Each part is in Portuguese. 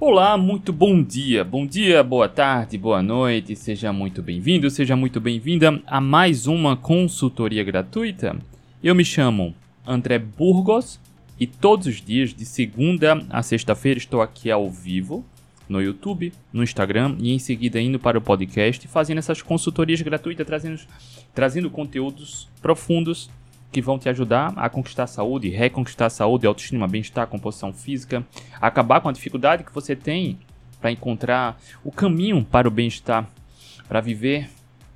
Olá, muito bom dia, bom dia, boa tarde, boa noite, seja muito bem-vindo, seja muito bem-vinda a mais uma consultoria gratuita. Eu me chamo André Burgos e todos os dias, de segunda a sexta-feira, estou aqui ao vivo no YouTube, no Instagram e em seguida indo para o podcast fazendo essas consultorias gratuitas, trazendo, trazendo conteúdos profundos que vão te ajudar a conquistar a saúde, reconquistar a saúde, autoestima, bem-estar, composição física, acabar com a dificuldade que você tem para encontrar o caminho para o bem-estar, para viver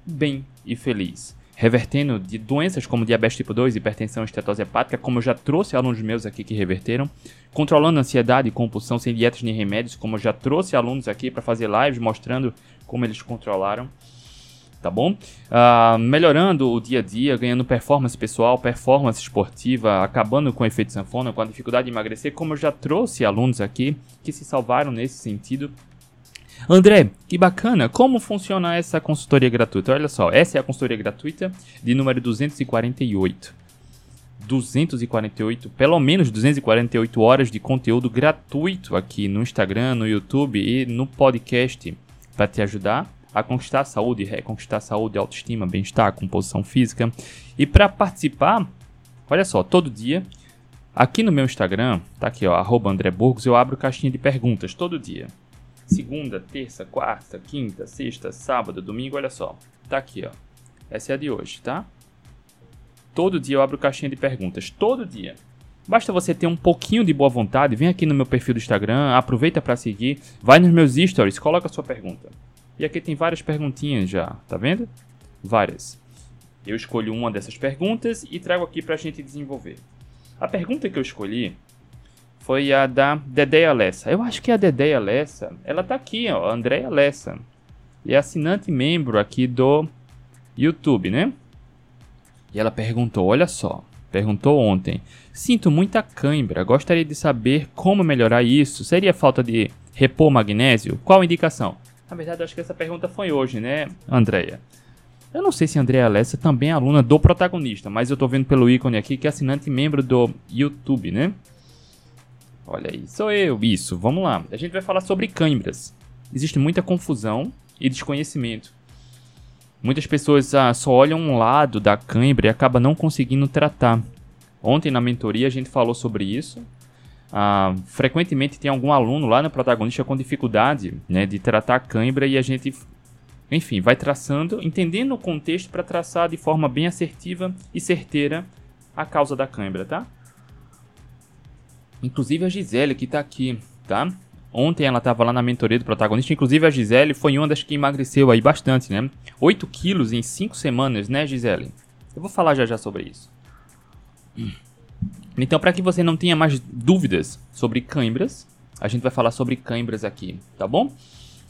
bem e feliz. Revertendo de doenças como diabetes tipo 2, hipertensão estetose hepática, como eu já trouxe alunos meus aqui que reverteram. Controlando ansiedade e compulsão sem dietas nem remédios, como eu já trouxe alunos aqui para fazer lives mostrando como eles controlaram tá bom? Uh, melhorando o dia a dia, ganhando performance pessoal, performance esportiva, acabando com o efeito sanfona, com a dificuldade de emagrecer, como eu já trouxe alunos aqui que se salvaram nesse sentido. André, que bacana! Como funciona essa consultoria gratuita? Olha só, essa é a consultoria gratuita de número 248. 248, pelo menos 248 horas de conteúdo gratuito aqui no Instagram, no YouTube e no podcast para te ajudar a conquistar a saúde, reconquistar a saúde, autoestima, bem-estar, composição física. E para participar, olha só, todo dia, aqui no meu Instagram, tá aqui ó, André Burgos, eu abro caixinha de perguntas todo dia. Segunda, terça, quarta, quinta, sexta, sábado, domingo, olha só. Tá aqui, ó. Essa é a de hoje, tá? Todo dia eu abro caixinha de perguntas, todo dia. Basta você ter um pouquinho de boa vontade, vem aqui no meu perfil do Instagram, aproveita para seguir, vai nos meus stories, coloca a sua pergunta. E aqui tem várias perguntinhas já, tá vendo? Várias. Eu escolho uma dessas perguntas e trago aqui para a gente desenvolver. A pergunta que eu escolhi foi a da Dedeia Lessa. Eu acho que a Dedeia Lessa, ela tá aqui, ó, Andréia Lessa. E é assinante membro aqui do YouTube, né? E ela perguntou, olha só, perguntou ontem. Sinto muita cãibra, gostaria de saber como melhorar isso. Seria falta de repor magnésio? Qual indicação? Na verdade, acho que essa pergunta foi hoje, né, Andréia? Eu não sei se a Andrea Lessa também é aluna do protagonista, mas eu tô vendo pelo ícone aqui que é assinante membro do YouTube, né? Olha aí, sou eu. Isso, vamos lá. A gente vai falar sobre câimbras. Existe muita confusão e desconhecimento. Muitas pessoas ah, só olham um lado da cãibra e acabam não conseguindo tratar. Ontem na mentoria a gente falou sobre isso ah, frequentemente tem algum aluno lá no protagonista com dificuldade né, de tratar a cãibra e a gente, enfim, vai traçando, entendendo o contexto para traçar de forma bem assertiva e certeira a causa da cãibra, tá? Inclusive a Gisele que está aqui, tá? Ontem ela estava lá na mentoria do protagonista, inclusive a Gisele foi uma das que emagreceu aí bastante, né? 8 quilos em 5 semanas, né, Gisele? Eu vou falar já já sobre isso. Então, para que você não tenha mais dúvidas sobre cãibras, a gente vai falar sobre cãibras aqui, tá bom?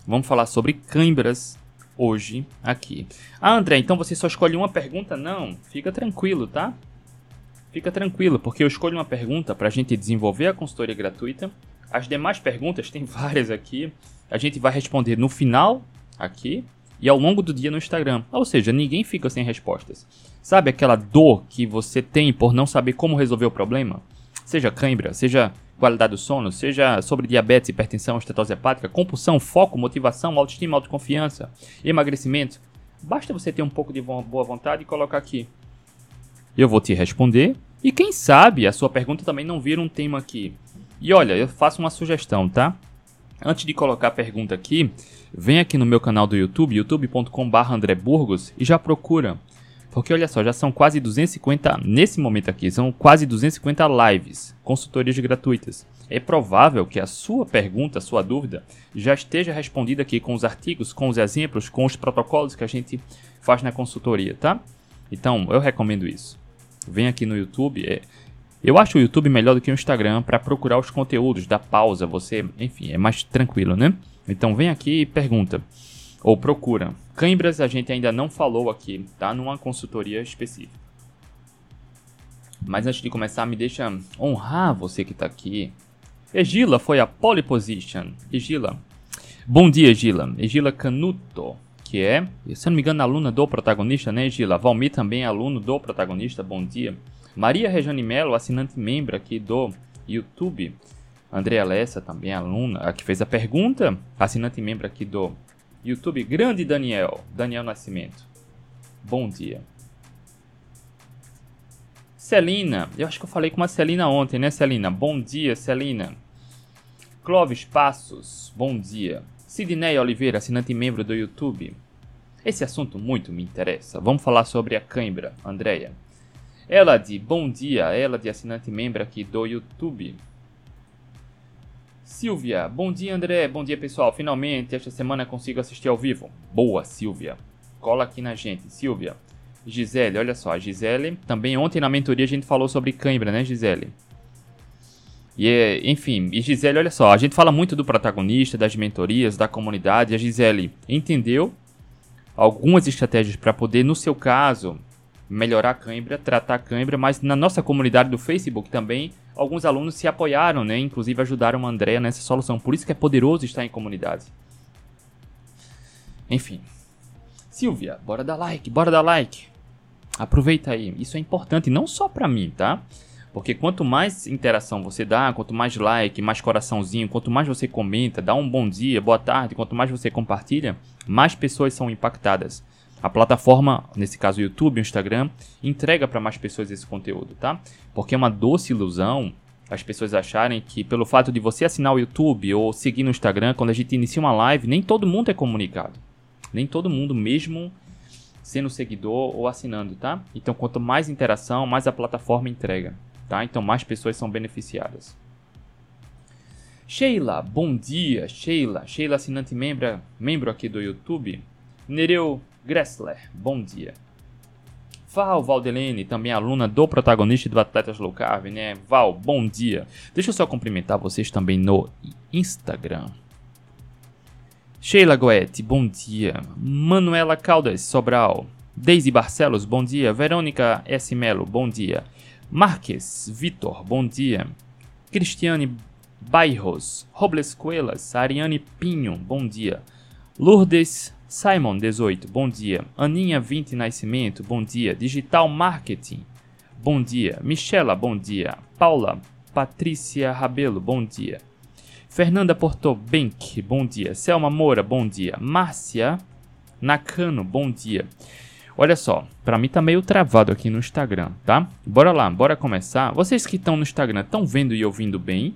Vamos falar sobre cãibras hoje aqui. Ah, André, então você só escolhe uma pergunta? Não, fica tranquilo, tá? Fica tranquilo, porque eu escolho uma pergunta para a gente desenvolver a consultoria gratuita. As demais perguntas, tem várias aqui, a gente vai responder no final aqui e ao longo do dia no Instagram. Ou seja, ninguém fica sem respostas. Sabe aquela dor que você tem por não saber como resolver o problema? Seja cãibra, seja qualidade do sono, seja sobre diabetes, hipertensão, estetose hepática, compulsão, foco, motivação, autoestima, autoconfiança, emagrecimento. Basta você ter um pouco de boa vontade e colocar aqui. Eu vou te responder e quem sabe a sua pergunta também não vira um tema aqui. E olha, eu faço uma sugestão, tá? Antes de colocar a pergunta aqui, vem aqui no meu canal do YouTube, youtube.com.br André Burgos, e já procura. Porque olha só, já são quase 250, nesse momento aqui, são quase 250 lives, consultorias gratuitas. É provável que a sua pergunta, a sua dúvida, já esteja respondida aqui com os artigos, com os exemplos, com os protocolos que a gente faz na consultoria, tá? Então, eu recomendo isso. Vem aqui no YouTube, é, eu acho o YouTube melhor do que o Instagram para procurar os conteúdos, dar pausa, você, enfim, é mais tranquilo, né? Então vem aqui e pergunta ou procura. Cãibras a gente ainda não falou aqui, tá? Numa consultoria específica. Mas antes de começar, me deixa honrar você que está aqui. Egila foi a pole position. Egila. Bom dia, Egila. Egila Canuto, que é, se eu não me engano, aluna do protagonista, né, Egila? Valmir também é aluno do protagonista. Bom dia. Maria Rejane Melo, assinante membro aqui do YouTube. Andréa Lessa, também aluna, que fez a pergunta, assinante membro aqui do YouTube. Grande Daniel, Daniel Nascimento. Bom dia. Celina, eu acho que eu falei com uma Celina ontem, né, Celina? Bom dia, Celina. Clóvis Passos, bom dia. Sidney Oliveira, assinante membro do YouTube. Esse assunto muito me interessa. Vamos falar sobre a cãibra, Andréia. Ela de bom dia, ela de assinante membro aqui do YouTube. Silvia, bom dia André, bom dia pessoal. Finalmente esta semana consigo assistir ao vivo. Boa, Silvia. Cola aqui na gente, Silvia. Gisele, olha só, Gisele, também ontem na mentoria a gente falou sobre cãibra, né, Gisele? E, enfim, e Gisele, olha só, a gente fala muito do protagonista, das mentorias, da comunidade. A Gisele entendeu algumas estratégias para poder, no seu caso, melhorar a cãibra, tratar a cãibra, mas na nossa comunidade do Facebook também, alguns alunos se apoiaram, né? Inclusive ajudaram a Andrea nessa solução. Por isso que é poderoso estar em comunidade. Enfim. Silvia, bora dar like, bora dar like. Aproveita aí. Isso é importante não só para mim, tá? Porque quanto mais interação você dá, quanto mais like, mais coraçãozinho, quanto mais você comenta, dá um bom dia, boa tarde, quanto mais você compartilha, mais pessoas são impactadas. A plataforma, nesse caso o YouTube, o Instagram, entrega para mais pessoas esse conteúdo, tá? Porque é uma doce ilusão as pessoas acharem que pelo fato de você assinar o YouTube ou seguir no Instagram, quando a gente inicia uma live, nem todo mundo é comunicado. Nem todo mundo, mesmo sendo seguidor ou assinando, tá? Então, quanto mais interação, mais a plataforma entrega, tá? Então, mais pessoas são beneficiadas. Sheila, bom dia, Sheila. Sheila, assinante membro, membro aqui do YouTube. Nereu Gressler, bom dia. Val Valdelene, também aluna do protagonista do Atletas Low Carb, né? Val, bom dia. Deixa eu só cumprimentar vocês também no Instagram. Sheila Goethe, bom dia. Manuela Caldas Sobral. Daisy Barcelos, bom dia. Verônica S. Melo, bom dia. Marques Vitor, bom dia. Cristiane Bairros, Robles Coelas, Ariane Pinho, bom dia. Lourdes Simon, 18, bom dia. Aninha, 20, Nascimento, bom dia. Digital Marketing, bom dia. Michela, bom dia. Paula, Patrícia Rabelo, bom dia. Fernanda Portobenck, bom dia. Selma Moura, bom dia. Márcia Nakano, bom dia. Olha só, para mim tá meio travado aqui no Instagram, tá? Bora lá, bora começar. Vocês que estão no Instagram estão vendo e ouvindo bem?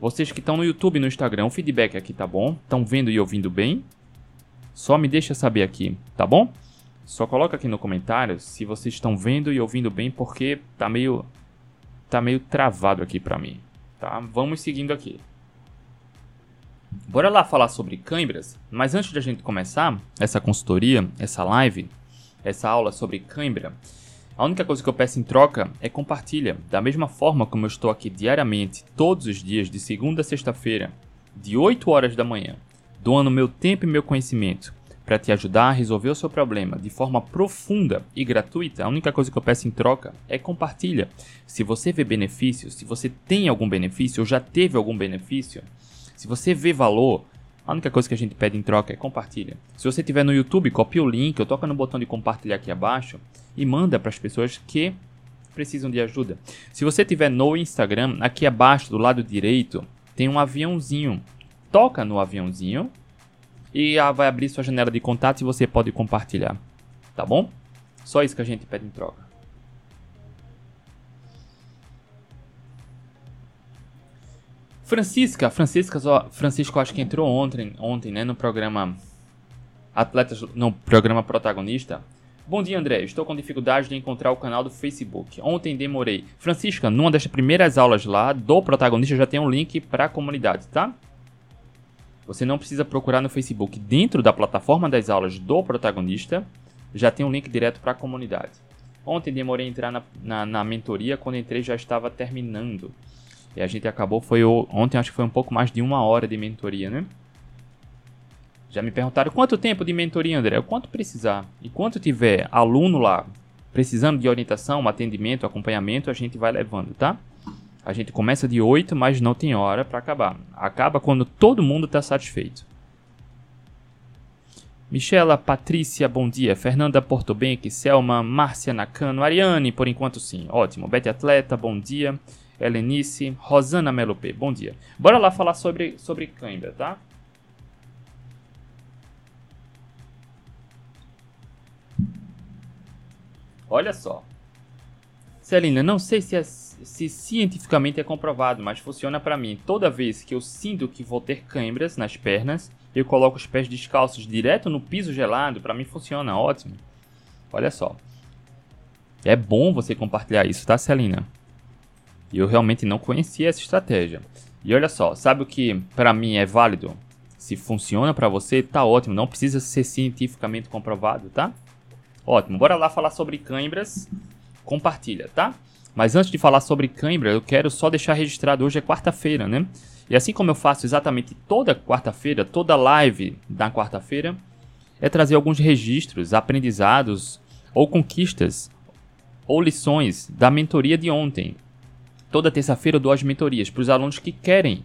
Vocês que estão no YouTube e no Instagram, o feedback aqui tá bom? Estão vendo e ouvindo bem? Só me deixa saber aqui, tá bom? Só coloca aqui no comentário se vocês estão vendo e ouvindo bem, porque tá meio tá meio travado aqui para mim, tá? Vamos seguindo aqui. Bora lá falar sobre câimbras, mas antes de a gente começar essa consultoria, essa live, essa aula sobre cãibra, a única coisa que eu peço em troca é compartilha, da mesma forma como eu estou aqui diariamente, todos os dias, de segunda a sexta-feira, de 8 horas da manhã, doando meu tempo e meu conhecimento para te ajudar a resolver o seu problema de forma profunda e gratuita. A única coisa que eu peço em troca é compartilha. Se você vê benefícios, se você tem algum benefício ou já teve algum benefício, se você vê valor, a única coisa que a gente pede em troca é compartilha. Se você estiver no YouTube, copia o link, ou toca no botão de compartilhar aqui abaixo e manda para as pessoas que precisam de ajuda. Se você estiver no Instagram, aqui abaixo do lado direito tem um aviãozinho. Toca no aviãozinho e vai abrir sua janela de contato e você pode compartilhar. Tá bom? Só isso que a gente pede em troca. Francisca, Francisca, Francisco acho que entrou ontem, ontem, né, no programa Atletas, no programa Protagonista. Bom dia, André. Estou com dificuldade de encontrar o canal do Facebook. Ontem demorei. Francisca, numa das primeiras aulas lá do protagonista já tem um link para a comunidade, tá? Você não precisa procurar no Facebook. Dentro da plataforma das aulas do protagonista, já tem um link direto para a comunidade. Ontem demorei a entrar na, na, na, mentoria. Quando entrei já estava terminando. E a gente acabou, foi ontem acho que foi um pouco mais de uma hora de mentoria, né? Já me perguntaram quanto tempo de mentoria, André? Quanto precisar. E quanto tiver aluno lá precisando de orientação, atendimento, acompanhamento, a gente vai levando, tá? A gente começa de 8, mas não tem hora para acabar. Acaba quando todo mundo está satisfeito. Michela, Patrícia, bom dia. Fernanda Portobenque, Selma, Márcia Nakano, Ariane, por enquanto sim. Ótimo. Bete Atleta, bom dia. Helenice, Rosana Melopê, bom dia. Bora lá falar sobre, sobre cãibra, tá? Olha só. Celina, não sei se, é, se cientificamente é comprovado, mas funciona para mim. Toda vez que eu sinto que vou ter câimbras nas pernas, eu coloco os pés descalços direto no piso gelado, para mim funciona ótimo. Olha só. É bom você compartilhar isso, tá, Celina? Eu realmente não conhecia essa estratégia. E olha só, sabe o que para mim é válido? Se funciona para você, tá ótimo, não precisa ser cientificamente comprovado, tá? Ótimo, bora lá falar sobre cãibras. Compartilha, tá? Mas antes de falar sobre cãibra, eu quero só deixar registrado hoje é quarta-feira, né? E assim como eu faço exatamente toda quarta-feira, toda live da quarta-feira, é trazer alguns registros, aprendizados ou conquistas ou lições da mentoria de ontem. Toda terça-feira eu dou as mentorias para os alunos que querem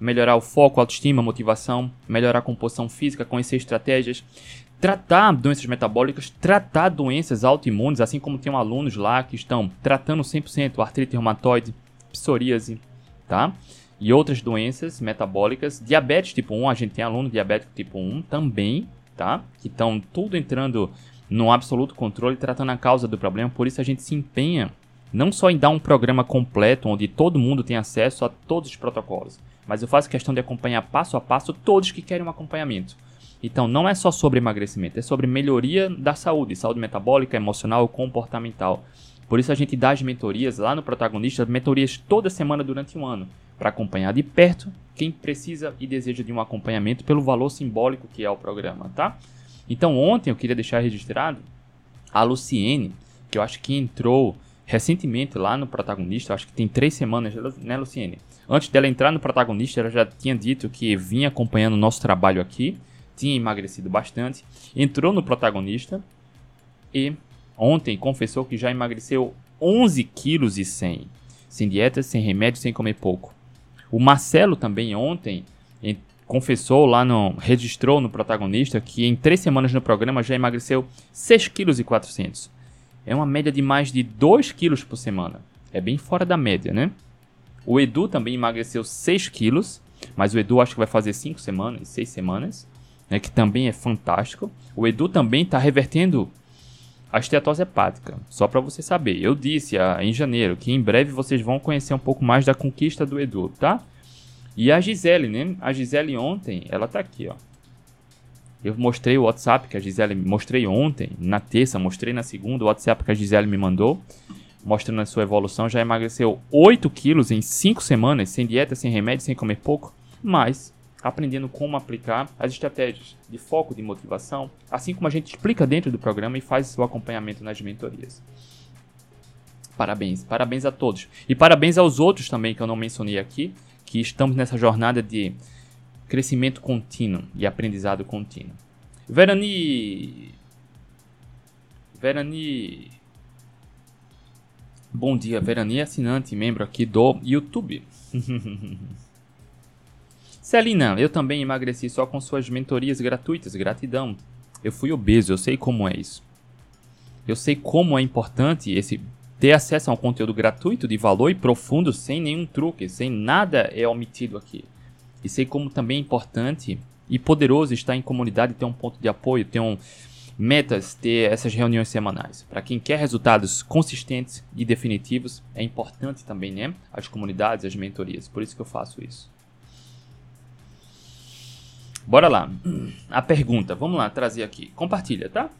melhorar o foco, autoestima, motivação, melhorar a composição física, conhecer estratégias, tratar doenças metabólicas, tratar doenças autoimunes, assim como tem alunos lá que estão tratando 100% artrite reumatoide, psoríase, tá? E outras doenças metabólicas, diabetes tipo 1, a gente tem aluno diabético tipo 1 também, tá? Que estão tudo entrando no absoluto controle, tratando a causa do problema, por isso a gente se empenha não só em dar um programa completo onde todo mundo tem acesso a todos os protocolos, mas eu faço questão de acompanhar passo a passo todos que querem um acompanhamento. Então, não é só sobre emagrecimento, é sobre melhoria da saúde, saúde metabólica, emocional, comportamental. Por isso a gente dá as mentorias lá no protagonista, mentorias toda semana durante um ano, para acompanhar de perto quem precisa e deseja de um acompanhamento pelo valor simbólico que é o programa, tá? Então, ontem eu queria deixar registrado a Luciene, que eu acho que entrou recentemente lá no protagonista, acho que tem três semanas, né, Luciene? Antes dela entrar no protagonista, ela já tinha dito que vinha acompanhando o nosso trabalho aqui tinha emagrecido bastante, entrou no protagonista e ontem confessou que já emagreceu 11 quilos e 100, sem dieta, sem remédio, sem comer pouco. O Marcelo também ontem confessou lá no registrou no protagonista que em três semanas no programa já emagreceu 6 quilos e 400. É uma média de mais de 2 quilos por semana. É bem fora da média, né? O Edu também emagreceu 6 quilos, mas o Edu acho que vai fazer 5 semanas, 6 semanas né, que também é fantástico. O Edu também está revertendo a esteatose hepática, só para você saber. Eu disse ah, em janeiro que em breve vocês vão conhecer um pouco mais da conquista do Edu, tá? E a Gisele, né? A Gisele ontem, ela tá aqui, ó. Eu mostrei o WhatsApp que a Gisele mostrei ontem, na terça, mostrei na segunda o WhatsApp que a Gisele me mandou, mostrando a sua evolução. Já emagreceu 8 quilos em 5 semanas, sem dieta, sem remédio, sem comer pouco, mas aprendendo como aplicar as estratégias de foco de motivação, assim como a gente explica dentro do programa e faz o acompanhamento nas mentorias. Parabéns, parabéns a todos. E parabéns aos outros também que eu não mencionei aqui, que estamos nessa jornada de crescimento contínuo e aprendizado contínuo. Verani. Verani. Bom dia, Verani é assinante, membro aqui do YouTube. Celina, eu também emagreci só com suas mentorias gratuitas, gratidão. Eu fui obeso, eu sei como é isso. Eu sei como é importante esse ter acesso a um conteúdo gratuito de valor e profundo sem nenhum truque, sem nada é omitido aqui. E sei como também é importante e poderoso estar em comunidade, ter um ponto de apoio, ter um metas, ter essas reuniões semanais. Para quem quer resultados consistentes e definitivos, é importante também, né? As comunidades, as mentorias. Por isso que eu faço isso. Bora lá. A pergunta, vamos lá trazer aqui. Compartilha, tá?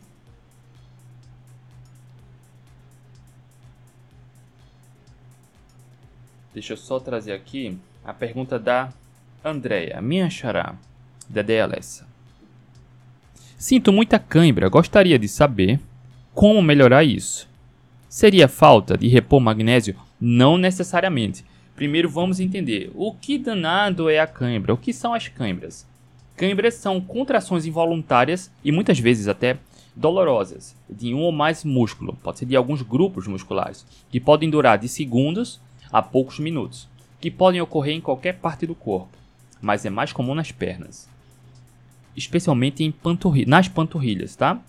Deixa eu só trazer aqui a pergunta da Andrea, minha xará, Dedé Alessa. Sinto muita cãibra, gostaria de saber como melhorar isso. Seria falta de repor magnésio? Não necessariamente. Primeiro vamos entender o que danado é a cãibra, o que são as cãibras. Câimbras são contrações involuntárias e muitas vezes até dolorosas de um ou mais músculo, pode ser de alguns grupos musculares, que podem durar de segundos a poucos minutos, que podem ocorrer em qualquer parte do corpo, mas é mais comum nas pernas, especialmente em panturri nas panturrilhas, tá?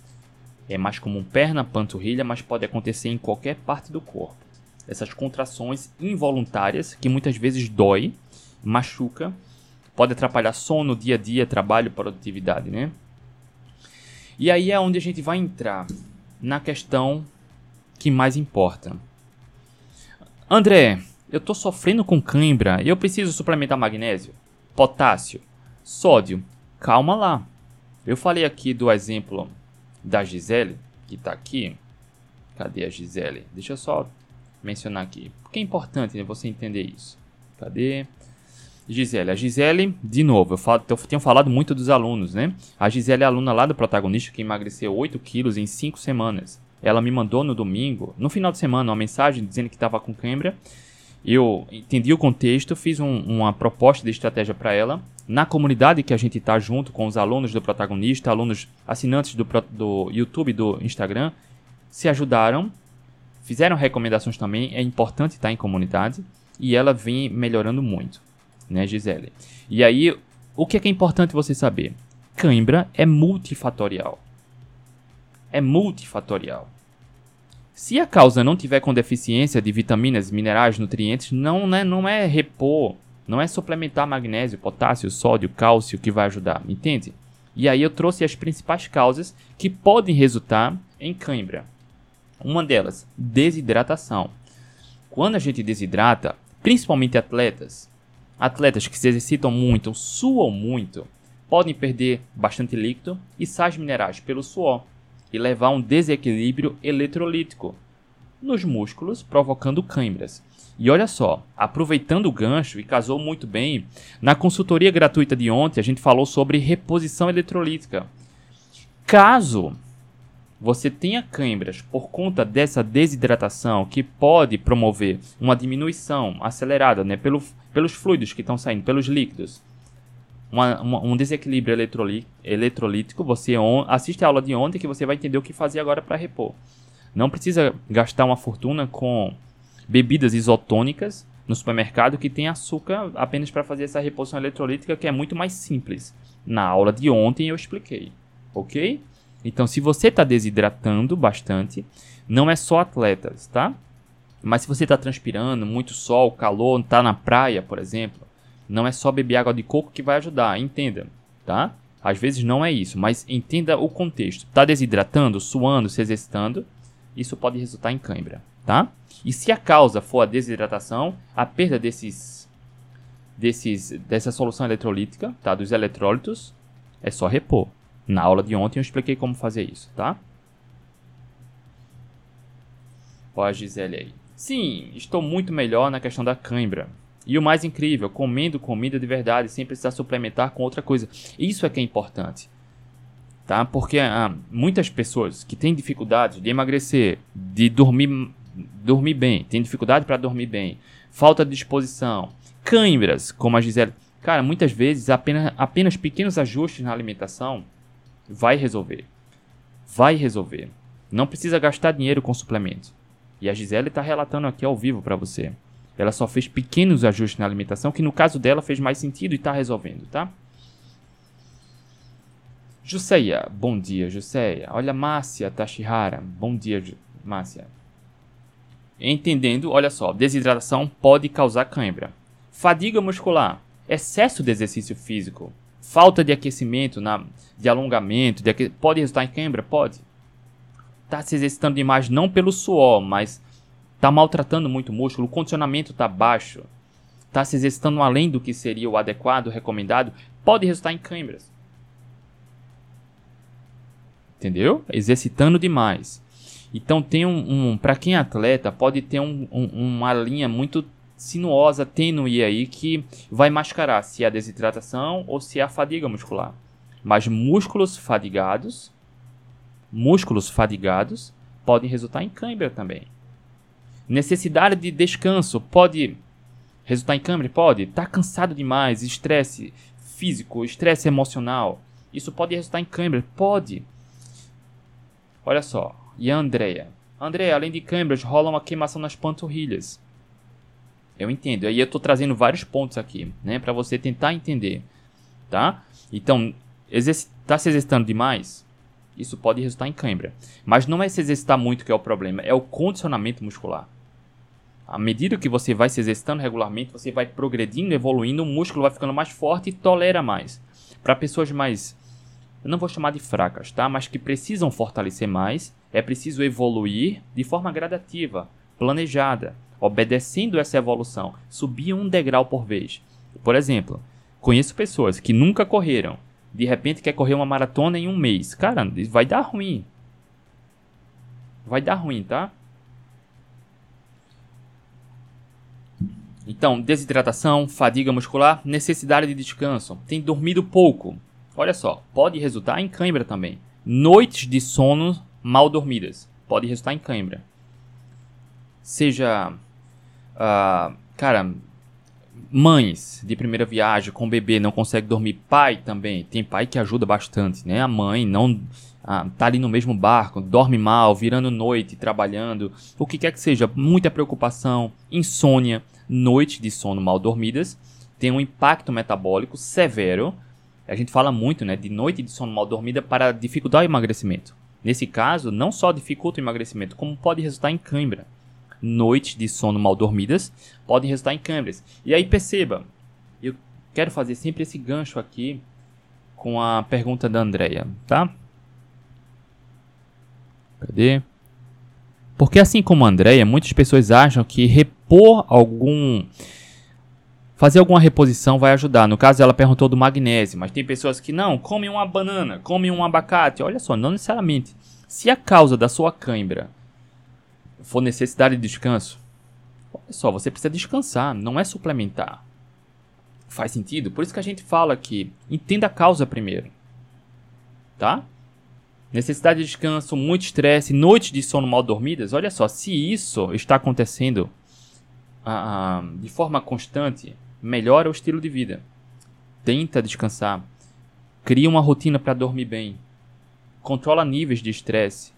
É mais comum perna, panturrilha, mas pode acontecer em qualquer parte do corpo. essas contrações involuntárias que muitas vezes dói, machuca, pode atrapalhar sono, dia a dia, trabalho, produtividade, né? E aí é onde a gente vai entrar na questão que mais importa. André, eu tô sofrendo com cãibra eu preciso suplementar magnésio, potássio, sódio. Calma lá. Eu falei aqui do exemplo da Gisele, que tá aqui. Cadê a Gisele? Deixa eu só mencionar aqui. Porque é importante né, você entender isso. Cadê? Gisele. A Gisele, de novo, eu, falo, eu tenho falado muito dos alunos, né? A Gisele é aluna lá do protagonista que emagreceu 8 quilos em 5 semanas. Ela me mandou no domingo, no final de semana, uma mensagem dizendo que estava com cãibra. Eu entendi o contexto, fiz um, uma proposta de estratégia para ela. Na comunidade que a gente está junto com os alunos do protagonista, alunos assinantes do, do YouTube do Instagram, se ajudaram, fizeram recomendações também. É importante estar em comunidade e ela vem melhorando muito né, Gisele? E aí, o que é, que é importante você saber? Cãibra é multifatorial. É multifatorial. Se a causa não tiver com deficiência de vitaminas, minerais, nutrientes, não, né, não é repor, não é suplementar magnésio, potássio, sódio, cálcio que vai ajudar, entende? E aí eu trouxe as principais causas que podem resultar em cãibra. Uma delas, desidratação. Quando a gente desidrata, principalmente atletas, Atletas que se exercitam muito, suam muito, podem perder bastante líquido e sais minerais pelo suor e levar um desequilíbrio eletrolítico nos músculos, provocando câimbras. E olha só, aproveitando o gancho e casou muito bem, na consultoria gratuita de ontem a gente falou sobre reposição eletrolítica. Caso você tenha câimbras por conta dessa desidratação que pode promover uma diminuição acelerada né, pelo, pelos fluidos que estão saindo, pelos líquidos, uma, uma, um desequilíbrio eletrolítico, você on, assiste a aula de ontem que você vai entender o que fazer agora para repor. Não precisa gastar uma fortuna com bebidas isotônicas no supermercado que tem açúcar apenas para fazer essa reposição eletrolítica que é muito mais simples. Na aula de ontem eu expliquei, ok? Então, se você está desidratando bastante, não é só atletas, tá? Mas se você está transpirando, muito sol, calor, está na praia, por exemplo, não é só beber água de coco que vai ajudar, entenda, tá? Às vezes não é isso, mas entenda o contexto. Está desidratando, suando, se exercitando, isso pode resultar em cãibra, tá? E se a causa for a desidratação, a perda desses, desses, dessa solução eletrolítica, tá? Dos eletrólitos, é só repor. Na aula de ontem eu expliquei como fazer isso, tá? Ó a Gisele aí. Sim, estou muito melhor na questão da cãibra. E o mais incrível, comendo comida de verdade sem precisar suplementar com outra coisa. Isso é que é importante. Tá? Porque ah, muitas pessoas que têm dificuldade de emagrecer, de dormir, dormir bem, têm dificuldade para dormir bem, falta de disposição, cãibras, como a Gisele. Cara, muitas vezes apenas, apenas pequenos ajustes na alimentação vai resolver. Vai resolver. Não precisa gastar dinheiro com suplementos. E a Gisele está relatando aqui ao vivo para você. Ela só fez pequenos ajustes na alimentação, que no caso dela fez mais sentido e está resolvendo, tá? Juseia, bom dia, Juseia. Olha, Márcia Tashihara, bom dia, Márcia. Entendendo, olha só, desidratação pode causar cãibra. Fadiga muscular, excesso de exercício físico, falta de aquecimento, na, de alongamento, de aque... pode resultar em cãibra? Pode. Está se exercitando demais não pelo suor, mas está maltratando muito o músculo, o condicionamento está baixo, está se exercitando além do que seria o adequado, recomendado, pode resultar em cãibras. Entendeu? Exercitando demais. Então tem um, um para quem é atleta, pode ter um, um, uma linha muito sinuosa, tênue aí que vai mascarar se é a desidratação ou se é a fadiga muscular. Mas músculos fadigados, músculos fadigados podem resultar em cãibra também. Necessidade de descanso pode resultar em cãibra? Pode. Tá cansado demais, estresse físico, estresse emocional. Isso pode resultar em cãibra? Pode. Olha só. E a Andrea? Andrea, além de câimbras, rola uma queimação nas panturrilhas. Eu entendo. Aí eu estou trazendo vários pontos aqui, né, para você tentar entender, tá? Então, está se exercitando demais, isso pode resultar em cãibra. Mas não é se exercitar muito que é o problema, é o condicionamento muscular. À medida que você vai se exercitando regularmente, você vai progredindo, evoluindo, o músculo vai ficando mais forte e tolera mais. Para pessoas mais, eu não vou chamar de fracas, tá? Mas que precisam fortalecer mais, é preciso evoluir de forma gradativa, planejada, obedecendo essa evolução, subir um degrau por vez. Por exemplo, conheço pessoas que nunca correram, de repente quer correr uma maratona em um mês. Cara, vai dar ruim. Vai dar ruim, tá? Então, desidratação, fadiga muscular, necessidade de descanso. Tem dormido pouco. Olha só, pode resultar em cãibra também. Noites de sono mal dormidas. Pode resultar em cãibra. Seja. Uh, cara, mães de primeira viagem com bebê não consegue dormir. Pai também. Tem pai que ajuda bastante, né? A mãe não. Ah, tá ali no mesmo barco, dorme mal, virando noite, trabalhando, o que quer que seja, muita preocupação, insônia noites de sono mal dormidas tem um impacto metabólico severo. A gente fala muito né, de noite de sono mal dormida para dificultar o emagrecimento. Nesse caso, não só dificulta o emagrecimento, como pode resultar em cãibra. Noites de sono mal dormidas podem resultar em câimbras. E aí perceba, eu quero fazer sempre esse gancho aqui com a pergunta da Andrea, tá? Cadê? Porque assim como a Andrea, muitas pessoas acham que repor algum fazer alguma reposição vai ajudar. No caso, ela perguntou do magnésio, mas tem pessoas que não, come uma banana, come um abacate. Olha só, não necessariamente. Se a causa da sua cãibra for necessidade de descanso, olha só, você precisa descansar, não é suplementar. Faz sentido? Por isso que a gente fala que entenda a causa primeiro. Tá? necessidade de descanso, muito estresse, noites de sono mal dormidas. Olha só, se isso está acontecendo ah, ah, de forma constante, melhora o estilo de vida. Tenta descansar. Cria uma rotina para dormir bem. Controla níveis de estresse.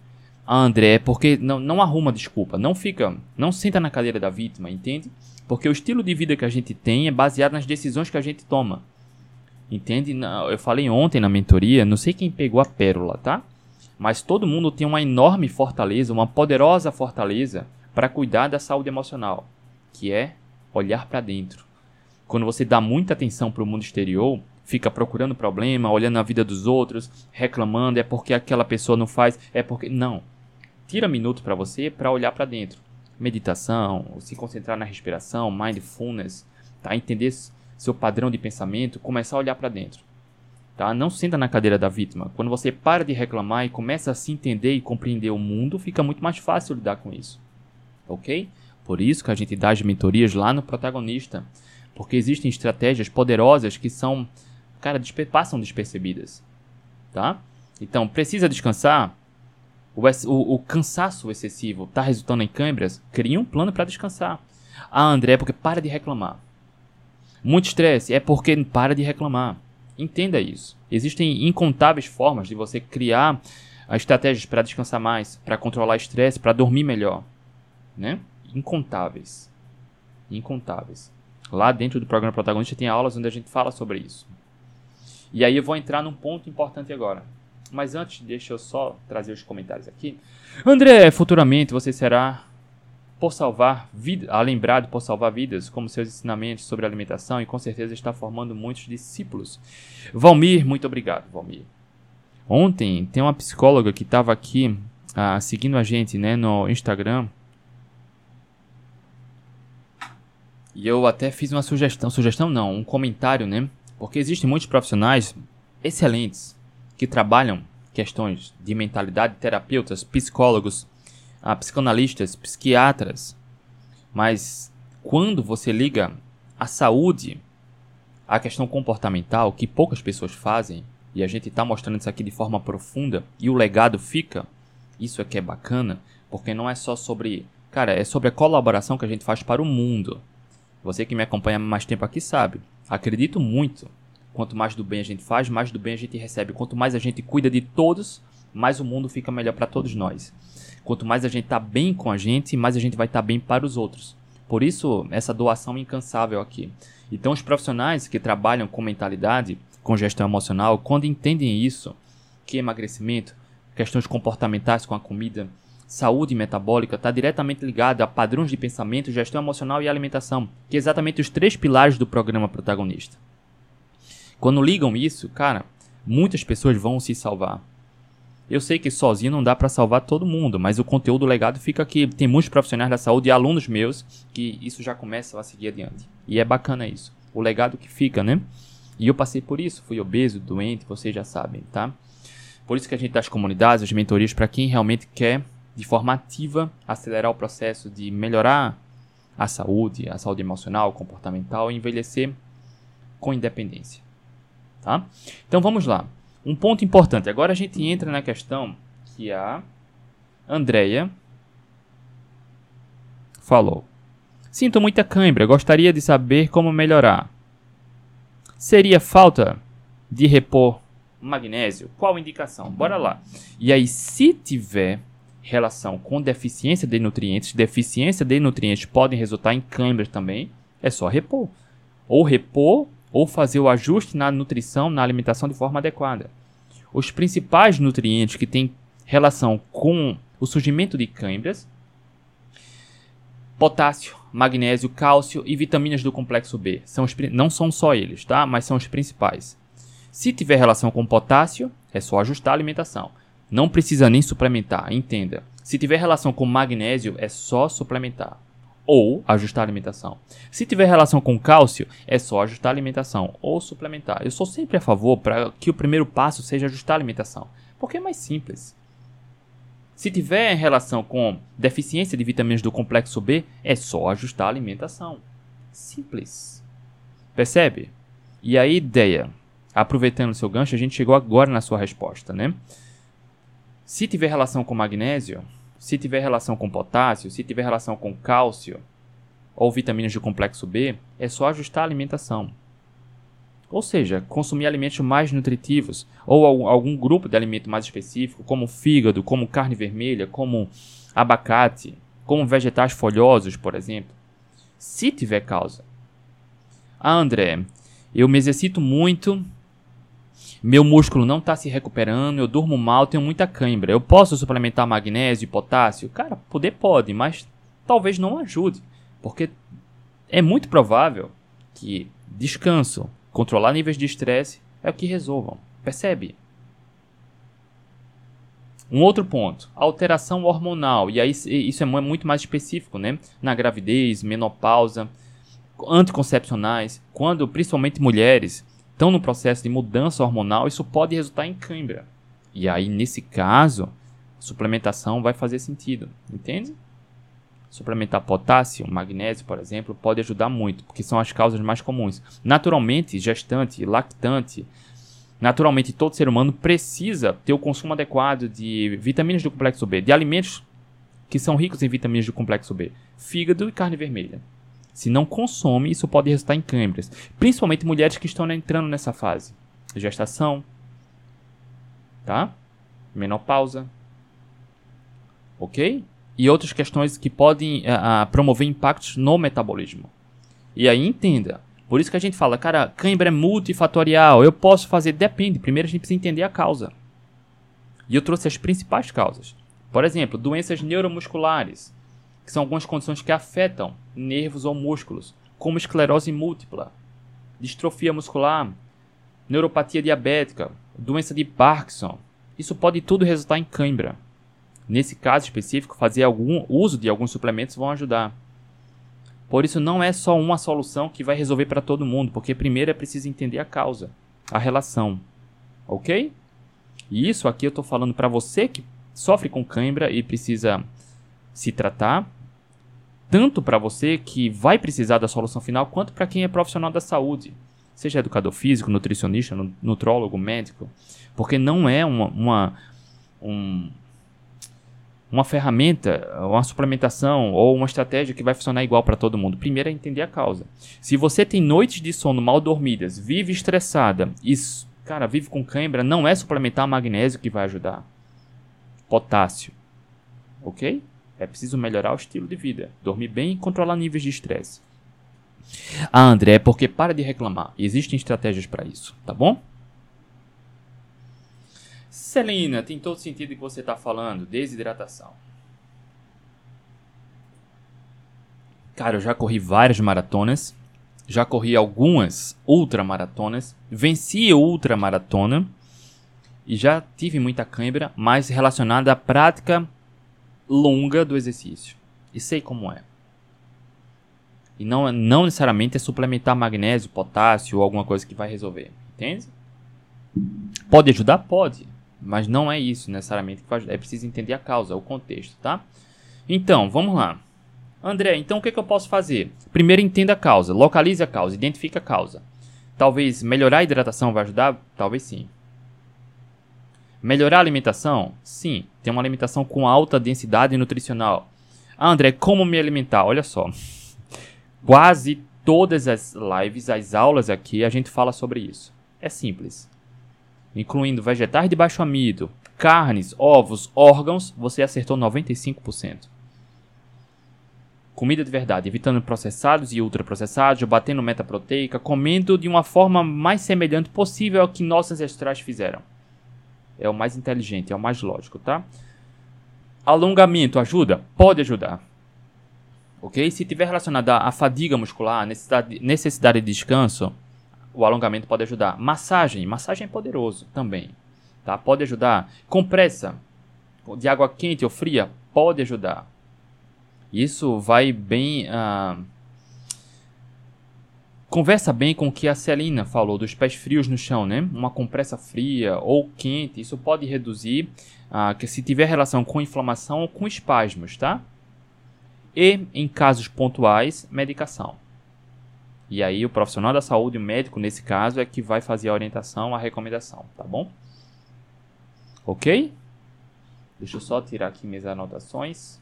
Ah, André, é porque não, não arruma desculpa. Não fica, não senta na cadeira da vítima, entende? Porque o estilo de vida que a gente tem é baseado nas decisões que a gente toma. Entende? Eu falei ontem na mentoria, não sei quem pegou a pérola, tá? mas todo mundo tem uma enorme fortaleza, uma poderosa fortaleza para cuidar da saúde emocional, que é olhar para dentro. Quando você dá muita atenção para o mundo exterior, fica procurando problema, olhando a vida dos outros, reclamando, é porque aquela pessoa não faz, é porque não. Tira minuto para você para olhar para dentro. Meditação, se concentrar na respiração, mindfulness, tá? Entender seu padrão de pensamento, começar a olhar para dentro. Tá? Não senta na cadeira da vítima. Quando você para de reclamar e começa a se entender e compreender o mundo, fica muito mais fácil lidar com isso. Ok? Por isso que a gente dá as mentorias lá no protagonista. Porque existem estratégias poderosas que são, cara, despe passam despercebidas. Tá? Então, precisa descansar? O, o, o cansaço excessivo está resultando em câimbras? Crie um plano para descansar. Ah, André, é porque para de reclamar. Muito estresse é porque para de reclamar. Entenda isso. Existem incontáveis formas de você criar estratégias para descansar mais, para controlar estresse, para dormir melhor, né? Incontáveis. Incontáveis. Lá dentro do programa Protagonista tem aulas onde a gente fala sobre isso. E aí eu vou entrar num ponto importante agora. Mas antes, deixa eu só trazer os comentários aqui. André, futuramente você será por salvar vida, lembrado por salvar vidas, como seus ensinamentos sobre alimentação e com certeza está formando muitos discípulos. Valmir, muito obrigado, Valmir. Ontem tem uma psicóloga que estava aqui ah, seguindo a gente né, no Instagram. E eu até fiz uma sugestão, sugestão não, um comentário, né? Porque existem muitos profissionais excelentes que trabalham questões de mentalidade, terapeutas, psicólogos, a psicanalistas, psiquiatras, mas quando você liga a saúde à questão comportamental, que poucas pessoas fazem, e a gente está mostrando isso aqui de forma profunda, e o legado fica, isso é que é bacana, porque não é só sobre. Cara, é sobre a colaboração que a gente faz para o mundo. Você que me acompanha mais tempo aqui sabe. Acredito muito. Quanto mais do bem a gente faz, mais do bem a gente recebe. Quanto mais a gente cuida de todos, mais o mundo fica melhor para todos nós. Quanto mais a gente está bem com a gente, mais a gente vai estar tá bem para os outros. Por isso, essa doação incansável aqui. Então, os profissionais que trabalham com mentalidade, com gestão emocional, quando entendem isso, que emagrecimento, questões comportamentais com a comida, saúde metabólica está diretamente ligada a padrões de pensamento, gestão emocional e alimentação, que é exatamente os três pilares do programa protagonista. Quando ligam isso, cara, muitas pessoas vão se salvar. Eu sei que sozinho não dá para salvar todo mundo, mas o conteúdo legado fica aqui. Tem muitos profissionais da saúde e alunos meus que isso já começa a seguir adiante. E é bacana isso. O legado que fica, né? E eu passei por isso, fui obeso, doente, vocês já sabem, tá? Por isso que a gente dá as comunidades, as mentorias para quem realmente quer, de forma ativa, acelerar o processo de melhorar a saúde, a saúde emocional, comportamental e envelhecer com independência. Tá? Então vamos lá. Um ponto importante. Agora a gente entra na questão que a Andrea falou. Sinto muita cãibra, gostaria de saber como melhorar. Seria falta de repor magnésio? Qual indicação? Bora lá. E aí, se tiver relação com deficiência de nutrientes, deficiência de nutrientes podem resultar em cãibras também, é só repor. Ou repor ou fazer o ajuste na nutrição, na alimentação de forma adequada. Os principais nutrientes que têm relação com o surgimento de câimbras, potássio, magnésio, cálcio e vitaminas do complexo B. São os, não são só eles, tá? Mas são os principais. Se tiver relação com potássio, é só ajustar a alimentação. Não precisa nem suplementar, entenda. Se tiver relação com magnésio, é só suplementar ou ajustar a alimentação. Se tiver relação com cálcio, é só ajustar a alimentação ou suplementar. Eu sou sempre a favor para que o primeiro passo seja ajustar a alimentação, porque é mais simples. Se tiver relação com deficiência de vitaminas do complexo B, é só ajustar a alimentação. Simples. Percebe? E a ideia, aproveitando o seu gancho, a gente chegou agora na sua resposta, né? Se tiver relação com magnésio, se tiver relação com potássio, se tiver relação com cálcio ou vitaminas do complexo B, é só ajustar a alimentação. Ou seja, consumir alimentos mais nutritivos ou algum grupo de alimento mais específico, como fígado, como carne vermelha, como abacate, como vegetais folhosos, por exemplo. Se tiver causa. Ah, André, eu me exercito muito meu músculo não está se recuperando, eu durmo mal, tenho muita cãibra. Eu posso suplementar magnésio e potássio? Cara, poder pode, mas talvez não ajude, porque é muito provável que descanso, controlar níveis de estresse é o que resolvam. Percebe? Um outro ponto, alteração hormonal, e aí isso é muito mais específico, né? Na gravidez, menopausa, anticoncepcionais, quando principalmente mulheres estão no processo de mudança hormonal, isso pode resultar em cãibra. E aí, nesse caso, suplementação vai fazer sentido, entende? Suplementar potássio, magnésio, por exemplo, pode ajudar muito, porque são as causas mais comuns. Naturalmente, gestante, lactante, naturalmente todo ser humano precisa ter o consumo adequado de vitaminas do complexo B, de alimentos que são ricos em vitaminas do complexo B, fígado e carne vermelha. Se não consome, isso pode resultar em câimbras, principalmente mulheres que estão entrando nessa fase. Gestação, tá? Menopausa, ok? E outras questões que podem uh, promover impactos no metabolismo. E aí entenda, por isso que a gente fala, cara, cãibra é multifatorial, eu posso fazer, depende, primeiro a gente precisa entender a causa. E eu trouxe as principais causas. Por exemplo, doenças neuromusculares, que são algumas condições que afetam nervos ou músculos, como esclerose múltipla, distrofia muscular, neuropatia diabética, doença de Parkinson. Isso pode tudo resultar em cãibra. Nesse caso específico, fazer algum uso de alguns suplementos vão ajudar. Por isso, não é só uma solução que vai resolver para todo mundo, porque primeiro é preciso entender a causa, a relação. Ok? E isso aqui eu estou falando para você que sofre com cãibra e precisa se tratar, tanto para você que vai precisar da solução final, quanto para quem é profissional da saúde, seja educador físico, nutricionista, nutrólogo, médico, porque não é uma, uma, um, uma ferramenta, uma suplementação ou uma estratégia que vai funcionar igual para todo mundo. Primeiro é entender a causa. Se você tem noites de sono mal dormidas, vive estressada e, cara, vive com cãibra, não é suplementar magnésio que vai ajudar. Potássio. Ok? É preciso melhorar o estilo de vida, dormir bem e controlar níveis de estresse. Ah, André, é porque para de reclamar. Existem estratégias para isso, tá bom? Celina, tem todo sentido que você está falando. Desidratação. Cara, eu já corri várias maratonas. Já corri algumas ultramaratonas. Venci ultramaratona. E já tive muita câimbra, mas relacionada à prática longa do exercício. E sei como é. E não, não necessariamente é suplementar magnésio, potássio ou alguma coisa que vai resolver. Entende? Pode ajudar? Pode. Mas não é isso necessariamente que vai ajudar. É preciso entender a causa, o contexto, tá? Então, vamos lá. André, então o que, que eu posso fazer? Primeiro entenda a causa, localize a causa, identifique a causa. Talvez melhorar a hidratação vai ajudar? Talvez sim. Melhorar a alimentação? Sim. Ter uma alimentação com alta densidade nutricional. Ah, André, como me alimentar? Olha só. Quase todas as lives, as aulas aqui, a gente fala sobre isso. É simples. Incluindo vegetais de baixo amido, carnes, ovos, órgãos, você acertou 95%. Comida de verdade, evitando processados e ultraprocessados, batendo meta proteica, comendo de uma forma mais semelhante possível ao que nossos ancestrais fizeram. É o mais inteligente, é o mais lógico, tá? Alongamento ajuda? Pode ajudar. Ok? Se tiver relacionado à fadiga muscular, necessidade, necessidade de descanso, o alongamento pode ajudar. Massagem, massagem é poderoso também, tá? Pode ajudar. Compressa de água quente ou fria pode ajudar. Isso vai bem. Uh, conversa bem com o que a Celina falou dos pés frios no chão, né? Uma compressa fria ou quente, isso pode reduzir uh, que se tiver relação com inflamação ou com espasmos, tá? E em casos pontuais, medicação. E aí o profissional da saúde, o médico nesse caso, é que vai fazer a orientação, a recomendação, tá bom? Ok? Deixa eu só tirar aqui minhas anotações.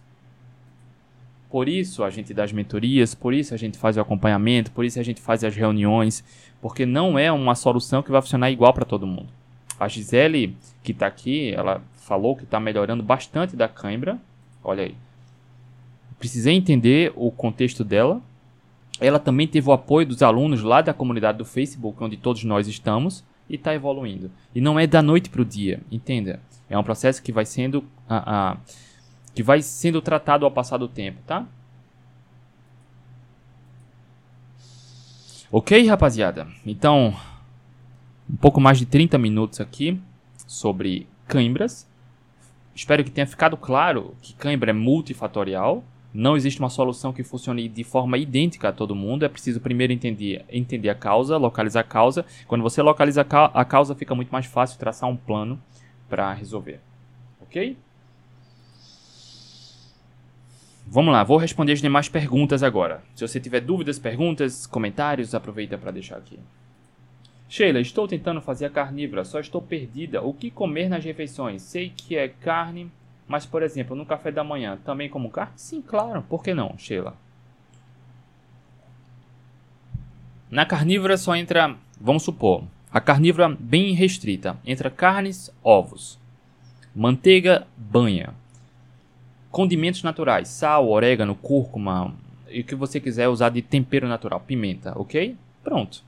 Por isso a gente dá as mentorias, por isso a gente faz o acompanhamento, por isso a gente faz as reuniões, porque não é uma solução que vai funcionar igual para todo mundo. A Gisele, que está aqui, ela falou que está melhorando bastante da cãibra. Olha aí. Precisei entender o contexto dela. Ela também teve o apoio dos alunos lá da comunidade do Facebook, onde todos nós estamos, e está evoluindo. E não é da noite para o dia, entenda. É um processo que vai sendo. Uh, que vai sendo tratado ao passar do tempo, tá? Ok, rapaziada? Então, um pouco mais de 30 minutos aqui sobre cãibras. Espero que tenha ficado claro que cãibra é multifatorial. Não existe uma solução que funcione de forma idêntica a todo mundo. É preciso primeiro entender, entender a causa, localizar a causa. Quando você localiza a causa, fica muito mais fácil traçar um plano para resolver. Ok? Vamos lá, vou responder as demais perguntas agora. Se você tiver dúvidas, perguntas, comentários, aproveita para deixar aqui. Sheila, estou tentando fazer a carnívora, só estou perdida. O que comer nas refeições? Sei que é carne, mas por exemplo, no café da manhã, também como carne? Sim, claro, por que não, Sheila? Na carnívora só entra, vamos supor, a carnívora bem restrita, entra carnes, ovos, manteiga, banha, Condimentos naturais, sal, orégano, cúrcuma e o que você quiser usar de tempero natural, pimenta, ok? Pronto.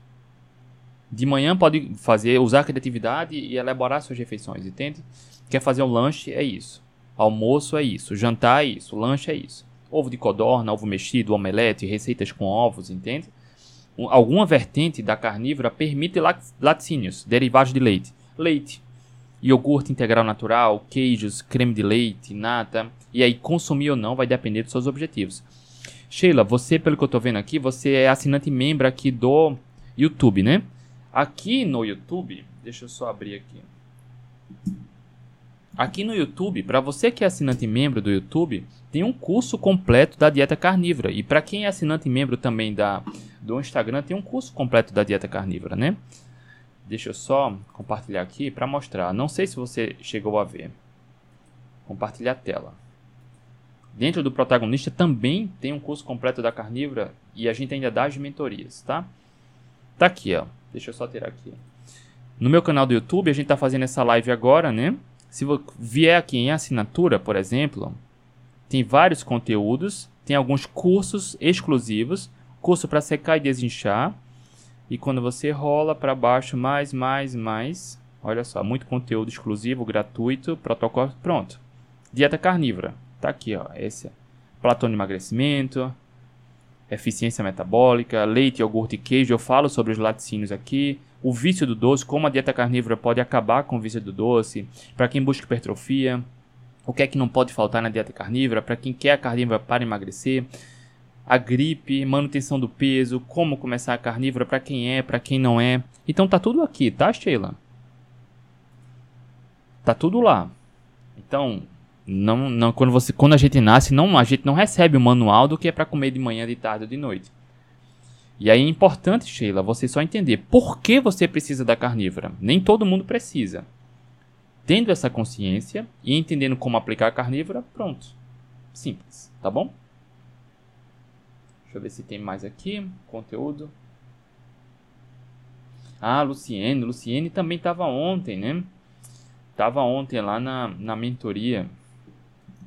De manhã pode fazer, usar a criatividade e elaborar suas refeições, entende? Quer fazer um lanche, é isso. Almoço é isso, jantar é isso, lanche é isso. Ovo de codorna, ovo mexido, omelete, receitas com ovos, entende? Alguma vertente da carnívora permite laticínios, derivados de leite. Leite, iogurte integral natural, queijos, creme de leite, nata. E aí, consumir ou não vai depender dos seus objetivos. Sheila, você, pelo que eu tô vendo aqui, você é assinante membro aqui do YouTube, né? Aqui no YouTube, deixa eu só abrir aqui. Aqui no YouTube, para você que é assinante membro do YouTube, tem um curso completo da dieta carnívora. E para quem é assinante membro também da do Instagram, tem um curso completo da dieta carnívora, né? Deixa eu só compartilhar aqui para mostrar. Não sei se você chegou a ver. Compartilhar a tela. Dentro do protagonista também tem um curso completo da carnívora e a gente ainda dá as mentorias, tá? Tá aqui, ó. Deixa eu só tirar aqui. No meu canal do YouTube, a gente tá fazendo essa live agora, né? Se vier aqui em assinatura, por exemplo, tem vários conteúdos, tem alguns cursos exclusivos, curso para secar e desinchar, e quando você rola para baixo mais, mais, mais, olha só, muito conteúdo exclusivo, gratuito, protocolo, pronto. Dieta carnívora, tá aqui, ó, esse é. Platô de emagrecimento, eficiência metabólica, leite, iogurte e queijo. Eu falo sobre os laticínios aqui. O vício do doce, como a dieta carnívora pode acabar com o vício do doce. Para quem busca hipertrofia, o que é que não pode faltar na dieta carnívora. Para quem quer a carnívora para emagrecer. A gripe, manutenção do peso, como começar a carnívora para quem é, para quem não é. Então tá tudo aqui, tá, Sheila? Tá tudo lá. Então, não, não, quando, você, quando a gente nasce, não, a gente não recebe o manual do que é para comer de manhã, de tarde ou de noite. E aí é importante, Sheila, você só entender por que você precisa da carnívora. Nem todo mundo precisa. Tendo essa consciência e entendendo como aplicar a carnívora, pronto. Simples, tá bom? Deixa eu ver se tem mais aqui. Conteúdo. Ah, Luciene. Luciene também estava ontem, né? Tava ontem lá na, na mentoria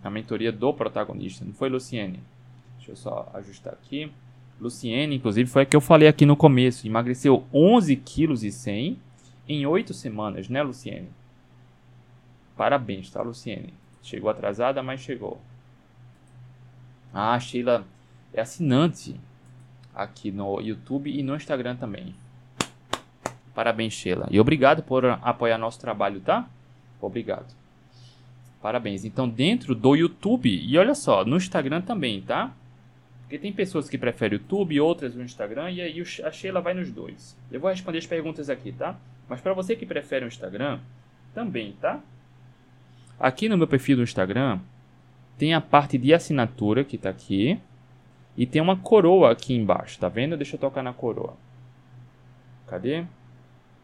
a mentoria do protagonista, não foi Luciene? Deixa eu só ajustar aqui. Luciene, inclusive, foi a que eu falei aqui no começo. Emagreceu 11 quilos e 100 em 8 semanas, né, Luciene? Parabéns, tá, Luciene? Chegou atrasada, mas chegou. Ah, Sheila é assinante aqui no YouTube e no Instagram também. Parabéns, Sheila. E obrigado por apoiar nosso trabalho, tá? Obrigado. Parabéns. Então, dentro do YouTube, e olha só, no Instagram também, tá? Porque tem pessoas que preferem o YouTube, outras no Instagram, e aí a Sheila vai nos dois. Eu vou responder as perguntas aqui, tá? Mas para você que prefere o Instagram, também, tá? Aqui no meu perfil do Instagram, tem a parte de assinatura que tá aqui. E tem uma coroa aqui embaixo, tá vendo? Deixa eu tocar na coroa. Cadê?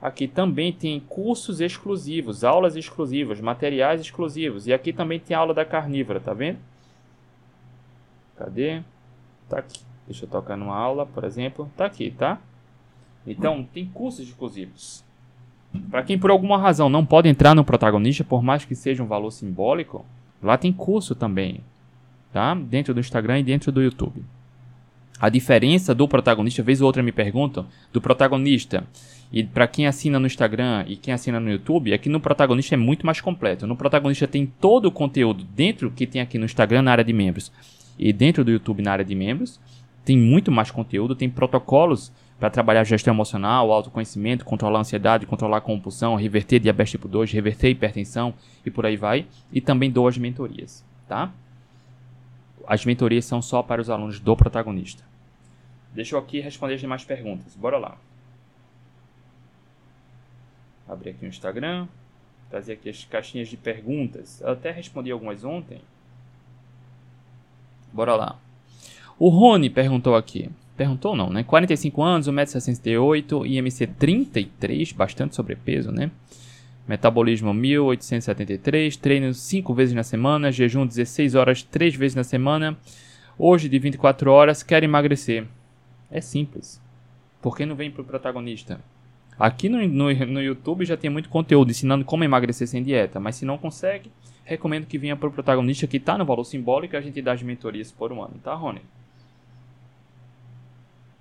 Aqui também tem cursos exclusivos, aulas exclusivas, materiais exclusivos. E aqui também tem aula da carnívora, tá vendo? Cadê? Tá aqui. Deixa eu tocar numa aula, por exemplo. Tá aqui, tá? Então, tem cursos exclusivos. Para quem por alguma razão não pode entrar no protagonista, por mais que seja um valor simbólico, lá tem curso também, tá? Dentro do Instagram e dentro do YouTube. A diferença do protagonista, vez ou outra me perguntam, do protagonista e para quem assina no Instagram e quem assina no YouTube, aqui no protagonista é muito mais completo. No protagonista tem todo o conteúdo dentro que tem aqui no Instagram na área de membros e dentro do YouTube na área de membros. Tem muito mais conteúdo, tem protocolos para trabalhar gestão emocional, autoconhecimento, controlar a ansiedade, controlar a compulsão, reverter diabetes tipo 2, reverter hipertensão e por aí vai. E também dou as mentorias, tá? As mentorias são só para os alunos do protagonista. Deixa eu aqui responder as demais perguntas. Bora lá. Abrir aqui o Instagram. Trazer aqui as caixinhas de perguntas. Eu até respondi algumas ontem. Bora lá. O Rony perguntou aqui. Perguntou não, né? 45 anos, 1,68m, IMC 33, bastante sobrepeso, né? Metabolismo 1873, treino 5 vezes na semana, jejum 16 horas 3 vezes na semana. Hoje de 24 horas, quer emagrecer. É simples. Por que não vem pro protagonista? Aqui no, no, no YouTube já tem muito conteúdo ensinando como emagrecer sem dieta, mas se não consegue, recomendo que venha para o protagonista que está no valor simbólico e a gente dá as mentorias por um ano, tá, Rony?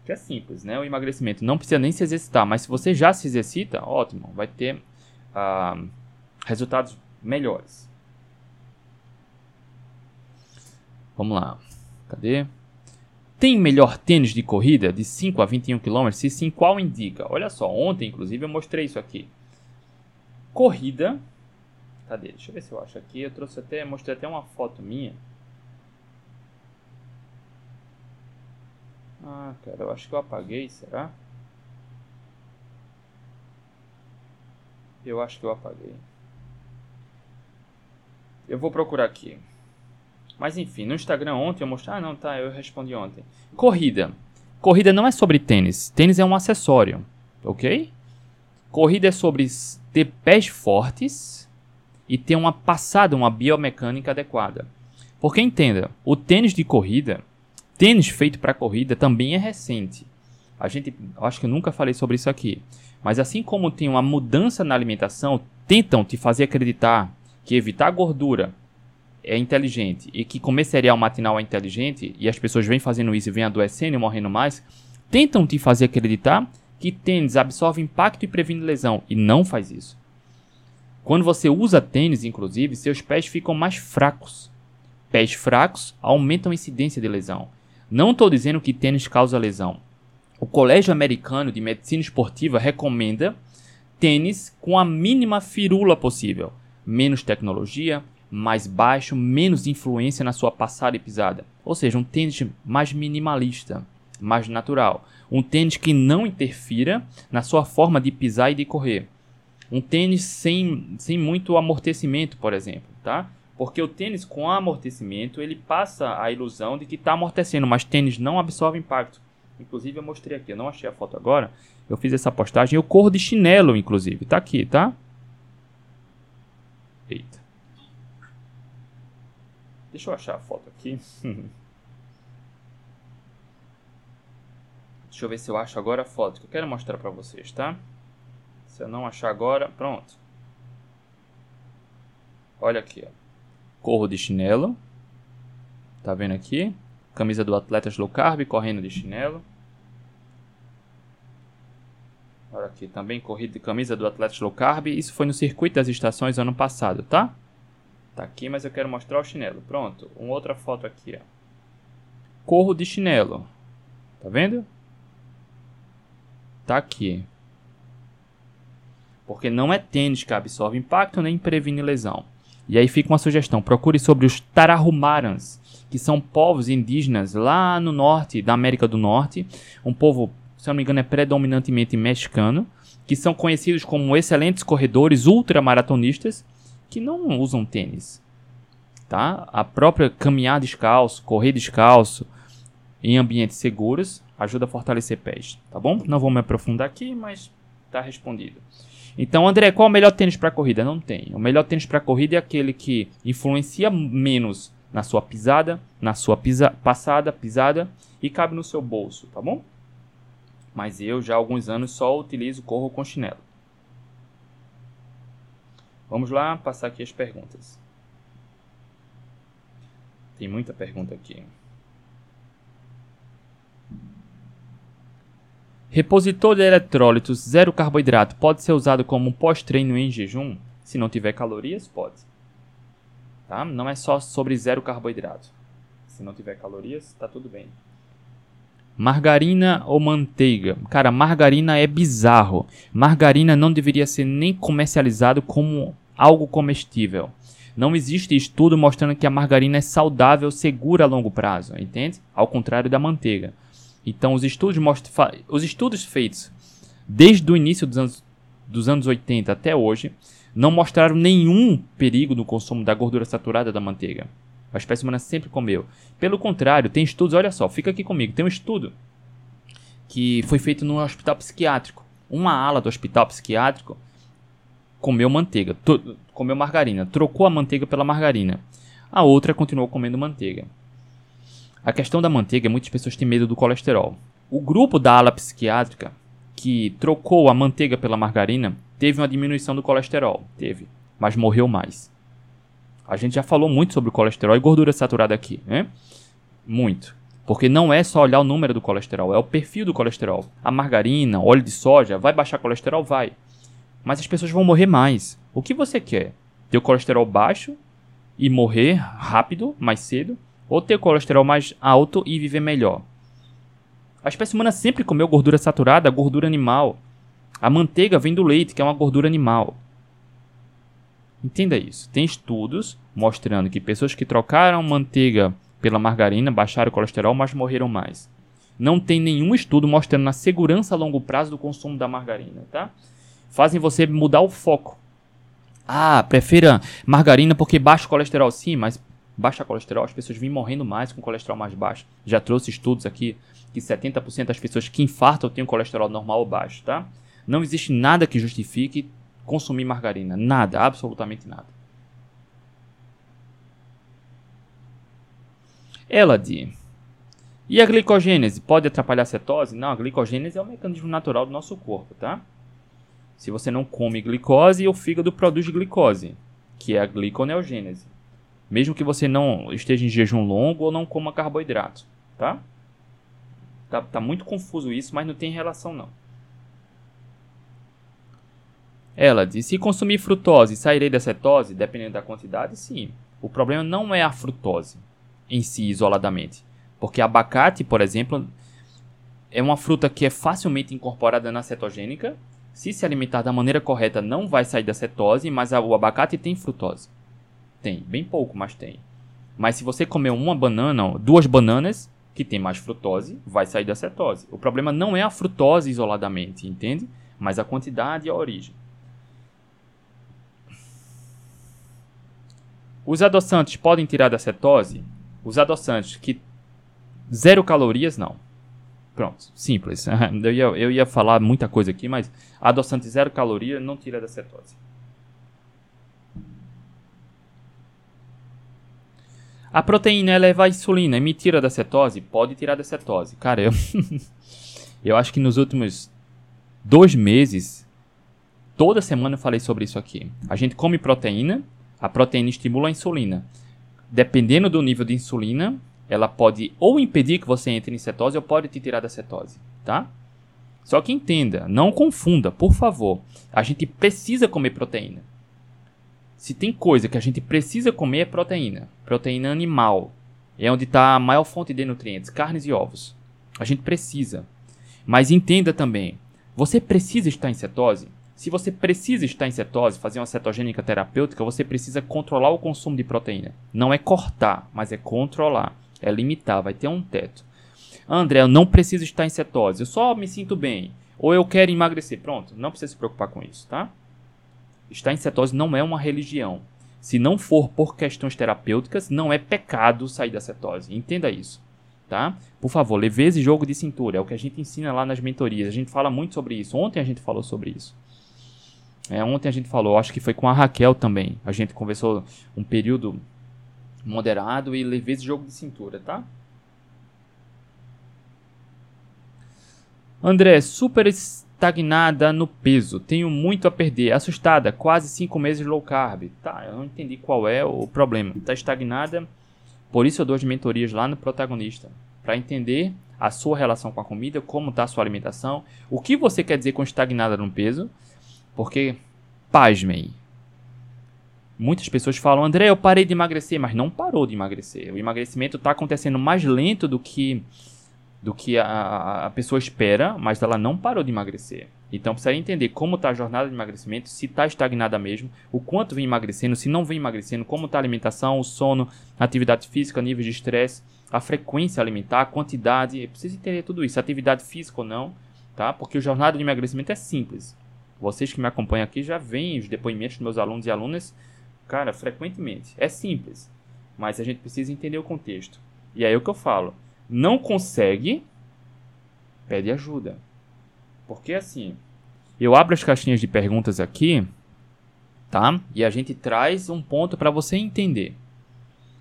Que é simples, né? O emagrecimento não precisa nem se exercitar, mas se você já se exercita, ótimo, vai ter uh, resultados melhores. Vamos lá, cadê? Tem melhor tênis de corrida de 5 a 21 km? Se sim, qual indica? Olha só, ontem inclusive eu mostrei isso aqui. Corrida. Cadê? Deixa eu ver se eu acho aqui. Eu trouxe até, mostrei até uma foto minha. Ah, cara, eu acho que eu apaguei, será? Eu acho que eu apaguei. Eu vou procurar aqui. Mas enfim, no Instagram ontem eu mostrei. Ah, não, tá, eu respondi ontem. Corrida. Corrida não é sobre tênis. Tênis é um acessório, ok? Corrida é sobre ter pés fortes e ter uma passada, uma biomecânica adequada. Porque entenda, o tênis de corrida, tênis feito para corrida também é recente. A gente, acho que eu nunca falei sobre isso aqui. Mas assim como tem uma mudança na alimentação, tentam te fazer acreditar que evitar gordura é inteligente e que comer cereal matinal é inteligente, e as pessoas vêm fazendo isso e vêm adoecendo e morrendo mais, tentam te fazer acreditar que tênis absorve impacto e previne lesão, e não faz isso. Quando você usa tênis, inclusive, seus pés ficam mais fracos. Pés fracos aumentam a incidência de lesão. Não estou dizendo que tênis causa lesão. O Colégio Americano de Medicina Esportiva recomenda tênis com a mínima firula possível. Menos tecnologia, mais baixo, menos influência na sua passada e pisada. Ou seja, um tênis mais minimalista, mais natural. Um tênis que não interfira na sua forma de pisar e de correr. Um tênis sem, sem muito amortecimento, por exemplo, tá? Porque o tênis com amortecimento, ele passa a ilusão de que está amortecendo, mas tênis não absorve impacto. Inclusive eu mostrei aqui, eu não achei a foto agora. Eu fiz essa postagem, eu corro de chinelo, inclusive. Tá aqui, tá? Eita. Deixa eu achar a foto aqui. Deixa eu ver se eu acho agora a foto que eu quero mostrar para vocês, tá? Se eu não achar agora, pronto. Olha aqui, ó. Corro de chinelo. Tá vendo aqui? Camisa do Atletas Low Carb, correndo de chinelo. Olha aqui, também corrida de camisa do Atletas Low Carb. Isso foi no circuito das estações ano passado, tá? Tá aqui, mas eu quero mostrar o chinelo. Pronto, uma outra foto aqui, ó. Corro de chinelo. Tá vendo? Tá aqui. Porque não é tênis que absorve impacto nem previne lesão. E aí fica uma sugestão: procure sobre os Tarahumarans, que são povos indígenas lá no norte da América do Norte. Um povo, se não me engano, é predominantemente mexicano, que são conhecidos como excelentes corredores ultramaratonistas que não usam tênis. Tá? A própria caminhar descalço, correr descalço em ambientes seguros ajuda a fortalecer pés, tá bom? Não vou me aprofundar aqui, mas está respondido. Então, André, qual é o melhor tênis para corrida? Não tem. O melhor tênis para corrida é aquele que influencia menos na sua pisada, na sua pisa passada, pisada e cabe no seu bolso, tá bom? Mas eu já há alguns anos só utilizo corro com chinelo. Vamos lá passar aqui as perguntas. Tem muita pergunta aqui. Repositor de eletrólitos zero carboidrato pode ser usado como pós-treino em jejum? Se não tiver calorias, pode. Tá? Não é só sobre zero carboidrato. Se não tiver calorias, tá tudo bem. Margarina ou manteiga? Cara, margarina é bizarro. Margarina não deveria ser nem comercializado como algo comestível. Não existe estudo mostrando que a margarina é saudável, segura a longo prazo, entende? Ao contrário da manteiga. Então, os estudos, mostram, os estudos feitos desde o início dos anos, dos anos 80 até hoje não mostraram nenhum perigo no consumo da gordura saturada da manteiga. A espécie humana sempre comeu. Pelo contrário, tem estudos, olha só, fica aqui comigo, tem um estudo que foi feito no hospital psiquiátrico. Uma ala do hospital psiquiátrico comeu manteiga, comeu margarina, trocou a manteiga pela margarina. A outra continuou comendo manteiga. A questão da manteiga, muitas pessoas têm medo do colesterol. O grupo da ala psiquiátrica que trocou a manteiga pela margarina teve uma diminuição do colesterol, teve, mas morreu mais. A gente já falou muito sobre o colesterol e gordura saturada aqui, né? Muito. Porque não é só olhar o número do colesterol, é o perfil do colesterol. A margarina, óleo de soja, vai baixar colesterol? Vai. Mas as pessoas vão morrer mais. O que você quer? Ter o colesterol baixo e morrer rápido, mais cedo? Ou ter colesterol mais alto e viver melhor. A espécie humana sempre comeu gordura saturada, gordura animal. A manteiga vem do leite, que é uma gordura animal. Entenda isso. Tem estudos mostrando que pessoas que trocaram manteiga pela margarina baixaram o colesterol, mas morreram mais. Não tem nenhum estudo mostrando a segurança a longo prazo do consumo da margarina, tá? Fazem você mudar o foco. Ah, prefira margarina porque baixa o colesterol. Sim, mas baixa colesterol, as pessoas vêm morrendo mais com colesterol mais baixo. Já trouxe estudos aqui que 70% das pessoas que infartam têm um colesterol normal ou baixo, tá? Não existe nada que justifique consumir margarina. Nada, absolutamente nada. Elad. E a glicogênese pode atrapalhar a cetose? Não, a glicogênese é um mecanismo natural do nosso corpo, tá? Se você não come glicose, o fígado produz glicose, que é a gliconeogênese. Mesmo que você não esteja em jejum longo ou não coma carboidrato, tá? Tá, tá muito confuso isso, mas não tem relação não. Ela diz: se consumir frutose, sairei da cetose, dependendo da quantidade? Sim. O problema não é a frutose em si, isoladamente. Porque abacate, por exemplo, é uma fruta que é facilmente incorporada na cetogênica. Se se alimentar da maneira correta, não vai sair da cetose, mas o abacate tem frutose. Tem, bem pouco, mas tem. Mas se você comer uma banana, duas bananas, que tem mais frutose, vai sair da cetose. O problema não é a frutose isoladamente, entende? Mas a quantidade e a origem. Os adoçantes podem tirar da cetose? Os adoçantes que zero calorias, não. Pronto, simples. Eu ia, eu ia falar muita coisa aqui, mas adoçante zero caloria não tira da cetose. A proteína eleva a insulina e me tira da cetose? Pode tirar da cetose. Cara, eu, eu acho que nos últimos dois meses, toda semana eu falei sobre isso aqui. A gente come proteína, a proteína estimula a insulina. Dependendo do nível de insulina, ela pode ou impedir que você entre em cetose ou pode te tirar da cetose, tá? Só que entenda, não confunda, por favor. A gente precisa comer proteína. Se tem coisa que a gente precisa comer é proteína. Proteína animal. É onde está a maior fonte de nutrientes, carnes e ovos. A gente precisa. Mas entenda também, você precisa estar em cetose? Se você precisa estar em cetose, fazer uma cetogênica terapêutica, você precisa controlar o consumo de proteína. Não é cortar, mas é controlar. É limitar, vai ter um teto. André, eu não preciso estar em cetose, eu só me sinto bem. Ou eu quero emagrecer. Pronto, não precisa se preocupar com isso, tá? Estar em cetose não é uma religião. Se não for por questões terapêuticas, não é pecado sair da cetose. Entenda isso. Tá? Por favor, leve esse jogo de cintura. É o que a gente ensina lá nas mentorias. A gente fala muito sobre isso. Ontem a gente falou sobre isso. É, ontem a gente falou, acho que foi com a Raquel também. A gente conversou um período moderado e leve esse jogo de cintura, tá? André, super estagnada no peso, tenho muito a perder, assustada, quase 5 meses low carb. Tá, eu não entendi qual é o problema. Está estagnada, por isso eu dou as mentorias lá no protagonista, para entender a sua relação com a comida, como está a sua alimentação, o que você quer dizer com estagnada no peso, porque, pasmem, muitas pessoas falam, André, eu parei de emagrecer, mas não parou de emagrecer. O emagrecimento está acontecendo mais lento do que do que a, a pessoa espera, mas ela não parou de emagrecer. Então precisa entender como está a jornada de emagrecimento, se está estagnada mesmo, o quanto vem emagrecendo, se não vem emagrecendo, como está a alimentação, o sono, atividade física, nível de estresse, a frequência alimentar, a quantidade. Precisa entender tudo isso, atividade física ou não, tá? Porque a jornada de emagrecimento é simples. Vocês que me acompanham aqui já veem os depoimentos dos meus alunos e alunas, cara, frequentemente. É simples, mas a gente precisa entender o contexto. E aí é o que eu falo não consegue, pede ajuda. Porque assim, eu abro as caixinhas de perguntas aqui, tá? E a gente traz um ponto para você entender.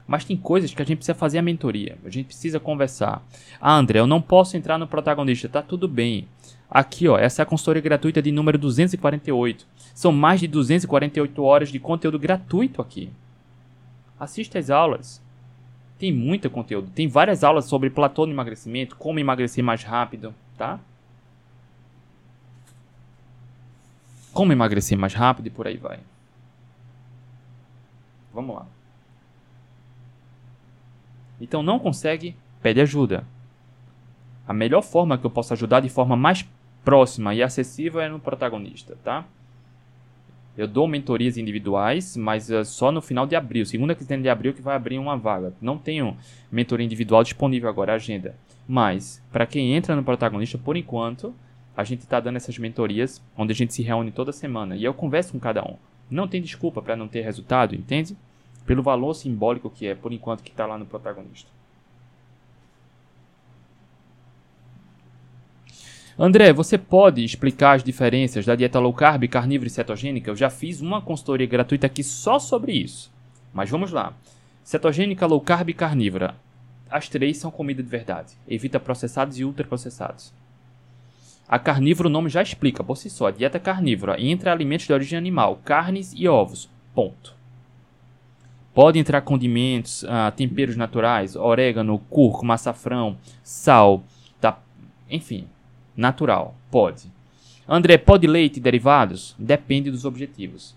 Mas tem coisas que a gente precisa fazer a mentoria. A gente precisa conversar. Ah, André, eu não posso entrar no protagonista. Tá tudo bem. Aqui, ó, essa é a consultoria gratuita de número 248. São mais de 248 horas de conteúdo gratuito aqui. Assista às aulas. Tem muito conteúdo. Tem várias aulas sobre platô de emagrecimento, como emagrecer mais rápido, tá? Como emagrecer mais rápido e por aí vai. Vamos lá. Então não consegue, pede ajuda. A melhor forma que eu posso ajudar de forma mais próxima e acessível é no protagonista, tá? Eu dou mentorias individuais, mas uh, só no final de abril, segunda quinzena de abril que vai abrir uma vaga. Não tenho mentoria individual disponível agora, agenda. Mas, para quem entra no protagonista, por enquanto, a gente está dando essas mentorias, onde a gente se reúne toda semana e eu converso com cada um. Não tem desculpa para não ter resultado, entende? Pelo valor simbólico que é, por enquanto, que está lá no protagonista. André, você pode explicar as diferenças da dieta low carb, carnívora e cetogênica? Eu já fiz uma consultoria gratuita aqui só sobre isso. Mas vamos lá. Cetogênica, low carb e carnívora. As três são comida de verdade. Evita processados e ultraprocessados. A carnívora, o nome já explica por si só. Dieta carnívora entra alimentos de origem animal, carnes e ovos. Ponto. Pode entrar condimentos, ah, temperos naturais, orégano, cúrcuma, açafrão, sal, tá? enfim, Natural, pode. André, pode leite e derivados? Depende dos objetivos.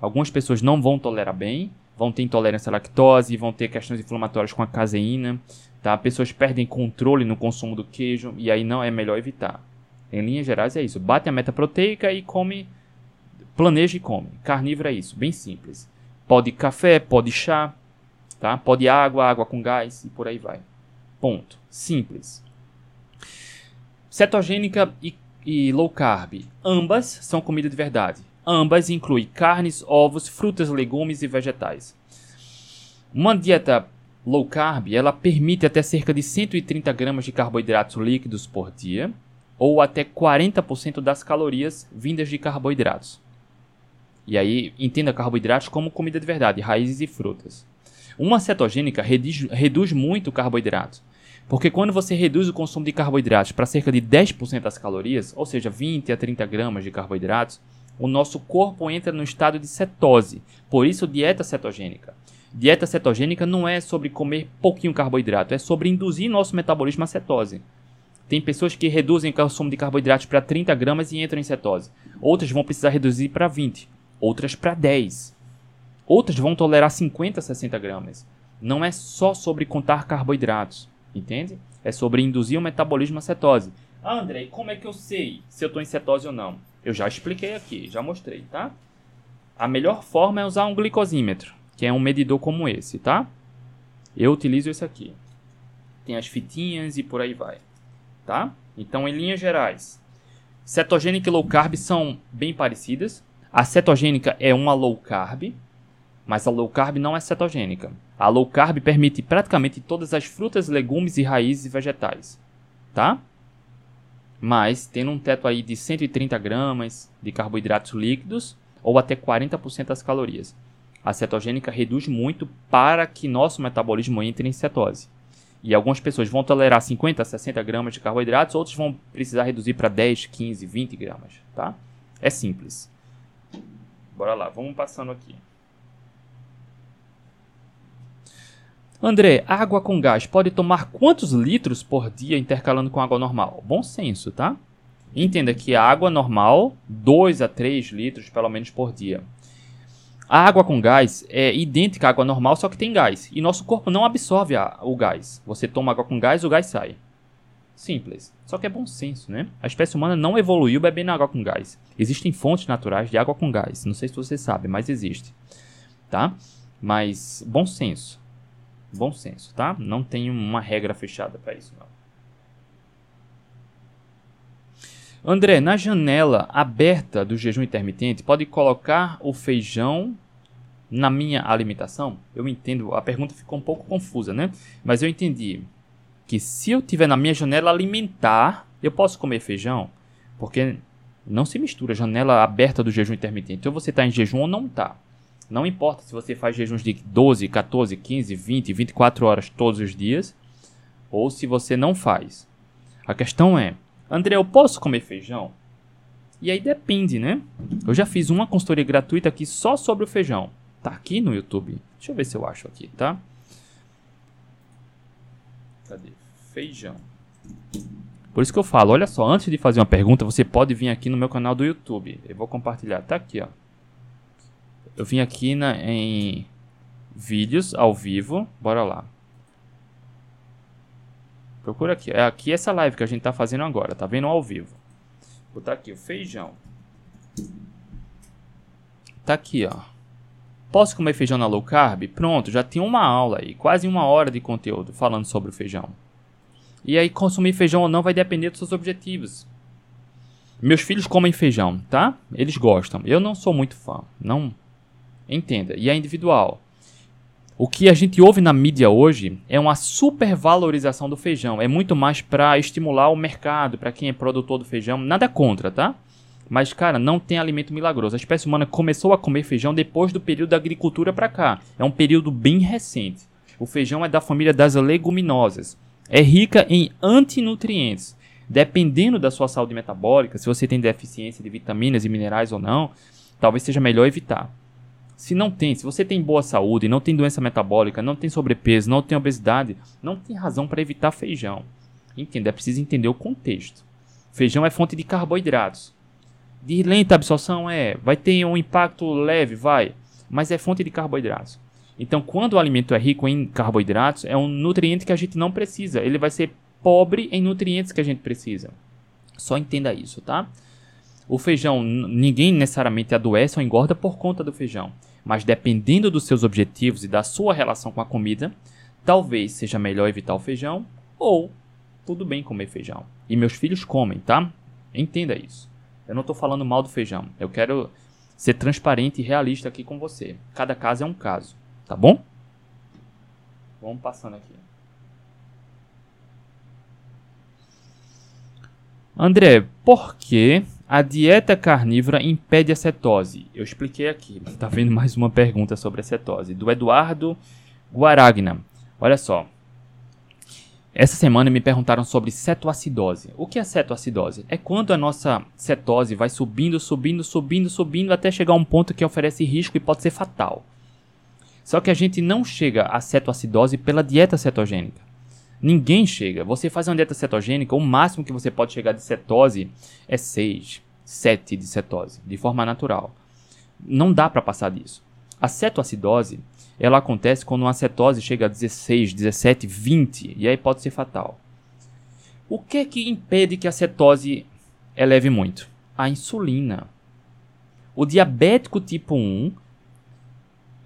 Algumas pessoas não vão tolerar bem, vão ter intolerância à lactose, vão ter questões inflamatórias com a caseína, tá? Pessoas perdem controle no consumo do queijo e aí não é melhor evitar. Em linhas gerais é isso. Bate a meta proteica e come, planeja e come. Carnívoro é isso, bem simples. Pode café, pode chá, tá? Pode água, água com gás e por aí vai. Ponto. Simples. Cetogênica e, e low carb. Ambas são comida de verdade. Ambas incluem carnes, ovos, frutas, legumes e vegetais. Uma dieta low carb ela permite até cerca de 130 gramas de carboidratos líquidos por dia ou até 40% das calorias vindas de carboidratos. E aí entenda carboidratos como comida de verdade, raízes e frutas. Uma cetogênica reduz, reduz muito o carboidrato, porque quando você reduz o consumo de carboidratos para cerca de 10% das calorias, ou seja, 20 a 30 gramas de carboidratos, o nosso corpo entra no estado de cetose. Por isso, dieta cetogênica. Dieta cetogênica não é sobre comer pouquinho carboidrato, é sobre induzir nosso metabolismo à cetose. Tem pessoas que reduzem o consumo de carboidratos para 30 gramas e entram em cetose. Outras vão precisar reduzir para 20. Outras para 10. Outras vão tolerar 50, 60 gramas. Não é só sobre contar carboidratos, entende? É sobre induzir o metabolismo à cetose. Ah, André, como é que eu sei se eu estou em cetose ou não? Eu já expliquei aqui, já mostrei, tá? A melhor forma é usar um glicosímetro, que é um medidor como esse, tá? Eu utilizo esse aqui. Tem as fitinhas e por aí vai, tá? Então, em linhas gerais, cetogênica e low carb são bem parecidas. A cetogênica é uma low carb, mas a low carb não é cetogênica. A low carb permite praticamente todas as frutas, legumes e raízes vegetais, tá? mas tendo um teto aí de 130 gramas de carboidratos líquidos ou até 40% das calorias. A cetogênica reduz muito para que nosso metabolismo entre em cetose. E algumas pessoas vão tolerar 50 a 60 gramas de carboidratos, outros vão precisar reduzir para 10, 15, 20 gramas, tá? É simples. Bora lá, vamos passando aqui. André, água com gás pode tomar quantos litros por dia intercalando com água normal? Bom senso, tá? Entenda que a água normal, 2 a 3 litros pelo menos por dia. A água com gás é idêntica à água normal, só que tem gás. E nosso corpo não absorve a, o gás. Você toma água com gás, o gás sai. Simples. Só que é bom senso, né? A espécie humana não evoluiu bebendo água com gás. Existem fontes naturais de água com gás. Não sei se você sabe, mas existe. Tá? Mas bom senso. Bom senso, tá? Não tem uma regra fechada para isso, não. André, na janela aberta do jejum intermitente, pode colocar o feijão na minha alimentação? Eu entendo, a pergunta ficou um pouco confusa, né? Mas eu entendi que se eu tiver na minha janela alimentar, eu posso comer feijão, porque não se mistura janela aberta do jejum intermitente. Ou você está em jejum ou não está. Não importa se você faz jejuns de 12, 14, 15, 20, 24 horas todos os dias, ou se você não faz. A questão é, André, eu posso comer feijão? E aí depende, né? Eu já fiz uma consultoria gratuita aqui só sobre o feijão. Tá aqui no YouTube. Deixa eu ver se eu acho aqui, tá? Cadê? Feijão. Por isso que eu falo, olha só, antes de fazer uma pergunta, você pode vir aqui no meu canal do YouTube. Eu vou compartilhar, tá aqui, ó. Eu vim aqui na, em vídeos ao vivo. Bora lá. Procura aqui. É aqui essa live que a gente tá fazendo agora. Tá vendo ao vivo. Vou botar aqui o feijão. Tá aqui, ó. Posso comer feijão na low carb? Pronto, já tem uma aula aí. Quase uma hora de conteúdo falando sobre o feijão. E aí, consumir feijão ou não vai depender dos seus objetivos. Meus filhos comem feijão, tá? Eles gostam. Eu não sou muito fã. Não Entenda. E é individual. O que a gente ouve na mídia hoje é uma supervalorização do feijão. É muito mais para estimular o mercado, para quem é produtor do feijão. Nada contra, tá? Mas, cara, não tem alimento milagroso. A espécie humana começou a comer feijão depois do período da agricultura para cá. É um período bem recente. O feijão é da família das leguminosas. É rica em antinutrientes. Dependendo da sua saúde metabólica, se você tem deficiência de vitaminas e minerais ou não, talvez seja melhor evitar. Se não tem, se você tem boa saúde, não tem doença metabólica, não tem sobrepeso, não tem obesidade, não tem razão para evitar feijão. Entenda, é preciso entender o contexto. Feijão é fonte de carboidratos. De lenta absorção é, vai ter um impacto leve, vai, mas é fonte de carboidratos. Então, quando o alimento é rico em carboidratos, é um nutriente que a gente não precisa. Ele vai ser pobre em nutrientes que a gente precisa. Só entenda isso, tá? O feijão, ninguém necessariamente adoece ou engorda por conta do feijão. Mas dependendo dos seus objetivos e da sua relação com a comida, talvez seja melhor evitar o feijão ou tudo bem comer feijão. E meus filhos comem, tá? Entenda isso. Eu não estou falando mal do feijão. Eu quero ser transparente e realista aqui com você. Cada caso é um caso, tá bom? Vamos passando aqui. André, por que a dieta carnívora impede a cetose? Eu expliquei aqui. Tá vendo mais uma pergunta sobre a cetose do Eduardo Guaragna. Olha só. Essa semana me perguntaram sobre cetoacidose. O que é cetoacidose? É quando a nossa cetose vai subindo, subindo, subindo, subindo até chegar a um ponto que oferece risco e pode ser fatal. Só que a gente não chega à cetoacidose pela dieta cetogênica. Ninguém chega. Você faz uma dieta cetogênica, o máximo que você pode chegar de cetose é 6, 7 de cetose, de forma natural. Não dá para passar disso. A cetoacidose ela acontece quando uma cetose chega a 16, 17, 20 e aí pode ser fatal. O que é que impede que a cetose eleve muito? A insulina. O diabético tipo 1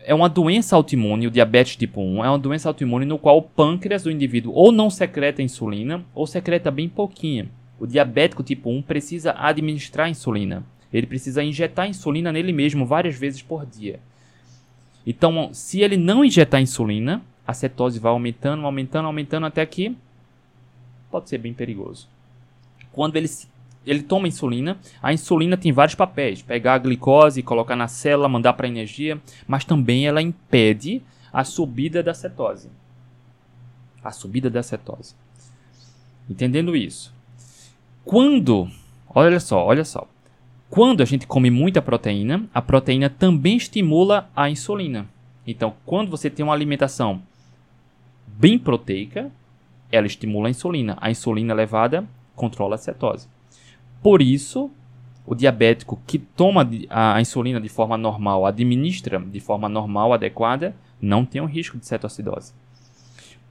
é uma doença autoimune, o diabetes tipo 1 é uma doença autoimune no qual o pâncreas do indivíduo ou não secreta insulina ou secreta bem pouquinho. O diabético tipo 1 precisa administrar insulina. Ele precisa injetar insulina nele mesmo várias vezes por dia. Então, se ele não injetar insulina, a cetose vai aumentando, aumentando, aumentando até que pode ser bem perigoso. Quando ele, ele toma insulina, a insulina tem vários papéis: pegar a glicose, colocar na célula, mandar para energia, mas também ela impede a subida da cetose. A subida da cetose. Entendendo isso? Quando, olha só, olha só. Quando a gente come muita proteína, a proteína também estimula a insulina. Então, quando você tem uma alimentação bem proteica, ela estimula a insulina. A insulina elevada controla a cetose. Por isso, o diabético que toma a insulina de forma normal, administra de forma normal, adequada, não tem um risco de cetoacidose.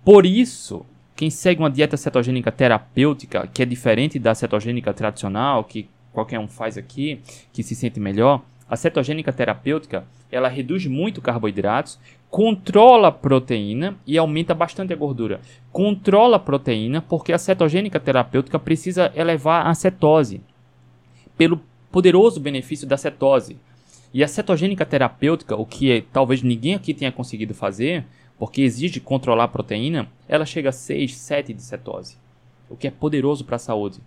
Por isso, quem segue uma dieta cetogênica terapêutica, que é diferente da cetogênica tradicional, que qualquer um faz aqui, que se sente melhor, a cetogênica terapêutica, ela reduz muito carboidratos, controla a proteína e aumenta bastante a gordura. Controla a proteína porque a cetogênica terapêutica precisa elevar a cetose pelo poderoso benefício da cetose. E a cetogênica terapêutica, o que é, talvez ninguém aqui tenha conseguido fazer, porque exige controlar a proteína, ela chega a 6, 7 de cetose, o que é poderoso para a saúde.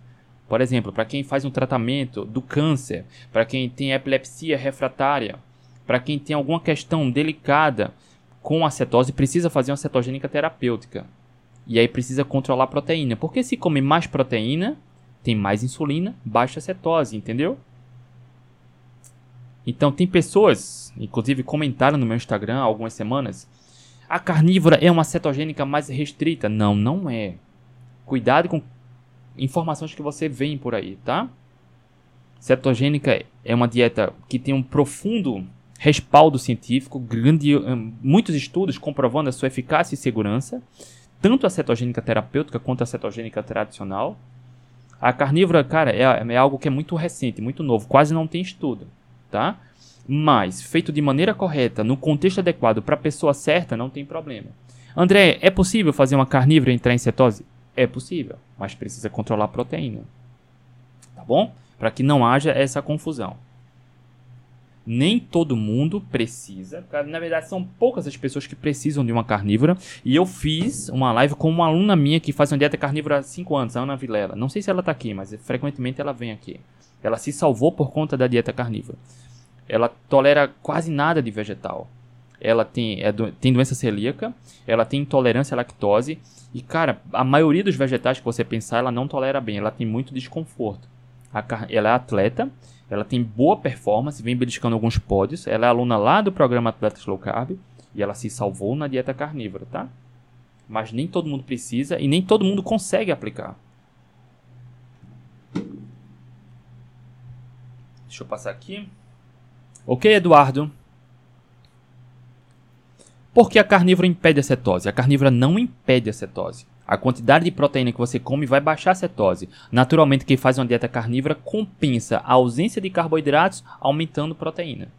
Por exemplo, para quem faz um tratamento do câncer, para quem tem epilepsia refratária, para quem tem alguma questão delicada com a cetose, precisa fazer uma cetogênica terapêutica. E aí precisa controlar a proteína. Porque se come mais proteína, tem mais insulina, baixa cetose, entendeu? Então tem pessoas, inclusive comentaram no meu Instagram há algumas semanas, a carnívora é uma cetogênica mais restrita. Não, não é. Cuidado com informações que você vê por aí, tá? Cetogênica é uma dieta que tem um profundo respaldo científico, grande, hum, muitos estudos comprovando a sua eficácia e segurança, tanto a cetogênica terapêutica quanto a cetogênica tradicional. A carnívora, cara, é, é algo que é muito recente, muito novo, quase não tem estudo, tá? Mas, feito de maneira correta, no contexto adequado, para a pessoa certa, não tem problema. André, é possível fazer uma carnívora entrar em cetose? É possível, mas precisa controlar a proteína. Tá bom? Para que não haja essa confusão. Nem todo mundo precisa, na verdade são poucas as pessoas que precisam de uma carnívora. E eu fiz uma live com uma aluna minha que faz uma dieta carnívora há 5 anos, a Ana Vilela. Não sei se ela está aqui, mas frequentemente ela vem aqui. Ela se salvou por conta da dieta carnívora. Ela tolera quase nada de vegetal. Ela tem, é do, tem doença celíaca, ela tem intolerância à lactose e, cara, a maioria dos vegetais que você pensar, ela não tolera bem, ela tem muito desconforto. A, ela é atleta, ela tem boa performance, vem beliscando alguns pódios, ela é aluna lá do programa Atletas Low Carb e ela se salvou na dieta carnívora, tá? Mas nem todo mundo precisa e nem todo mundo consegue aplicar. Deixa eu passar aqui. Ok, Eduardo. Por que a carnívora impede a cetose? A carnívora não impede a cetose. A quantidade de proteína que você come vai baixar a cetose. Naturalmente, quem faz uma dieta carnívora compensa a ausência de carboidratos aumentando proteína.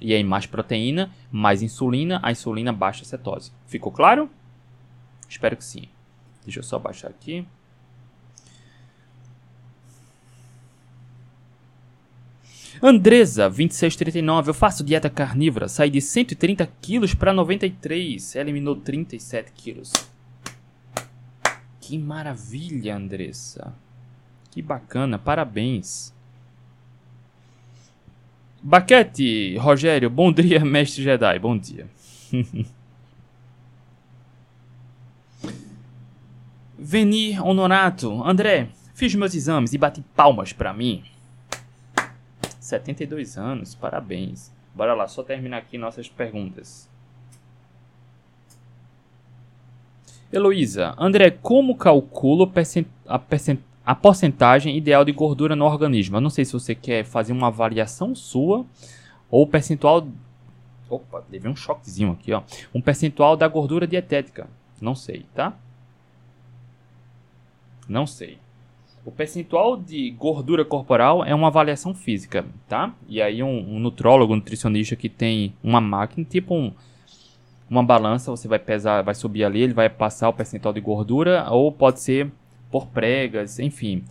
E aí, mais proteína, mais insulina, a insulina baixa a cetose. Ficou claro? Espero que sim. Deixa eu só baixar aqui. Andresa, 2639. Eu faço dieta carnívora. Saí de 130 quilos para 93. Eliminou 37 quilos. Que maravilha, Andressa. Que bacana. Parabéns. Baquete, Rogério. Bom dia, mestre Jedi. Bom dia. Veni Honorato. André, fiz meus exames e bati palmas para mim. 72 anos, parabéns. Bora lá, só terminar aqui nossas perguntas. Heloísa, André, como calculo a, a porcentagem ideal de gordura no organismo? Eu não sei se você quer fazer uma avaliação sua ou o percentual. Opa, levei um choquezinho aqui, ó. Um percentual da gordura dietética. Não sei, tá? Não sei. O percentual de gordura corporal é uma avaliação física, tá? E aí um, um nutrólogo, um nutricionista que tem uma máquina, tipo um, uma balança, você vai pesar, vai subir ali, ele vai passar o percentual de gordura, ou pode ser por pregas, enfim,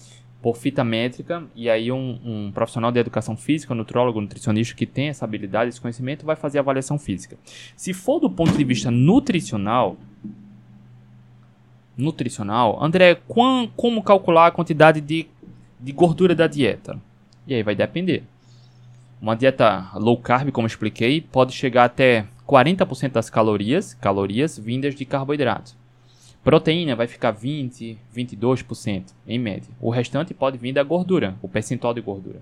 por fita métrica, e aí um, um profissional de educação física, um nutrólogo, um nutricionista que tem essa habilidade, esse conhecimento, vai fazer a avaliação física. Se for do ponto de vista nutricional, nutricional, André, quam, como calcular a quantidade de, de gordura da dieta? E aí vai depender. Uma dieta low carb, como expliquei, pode chegar até 40% das calorias, calorias vindas de carboidratos. Proteína vai ficar 20, 22% em média. O restante pode vir da gordura, o percentual de gordura.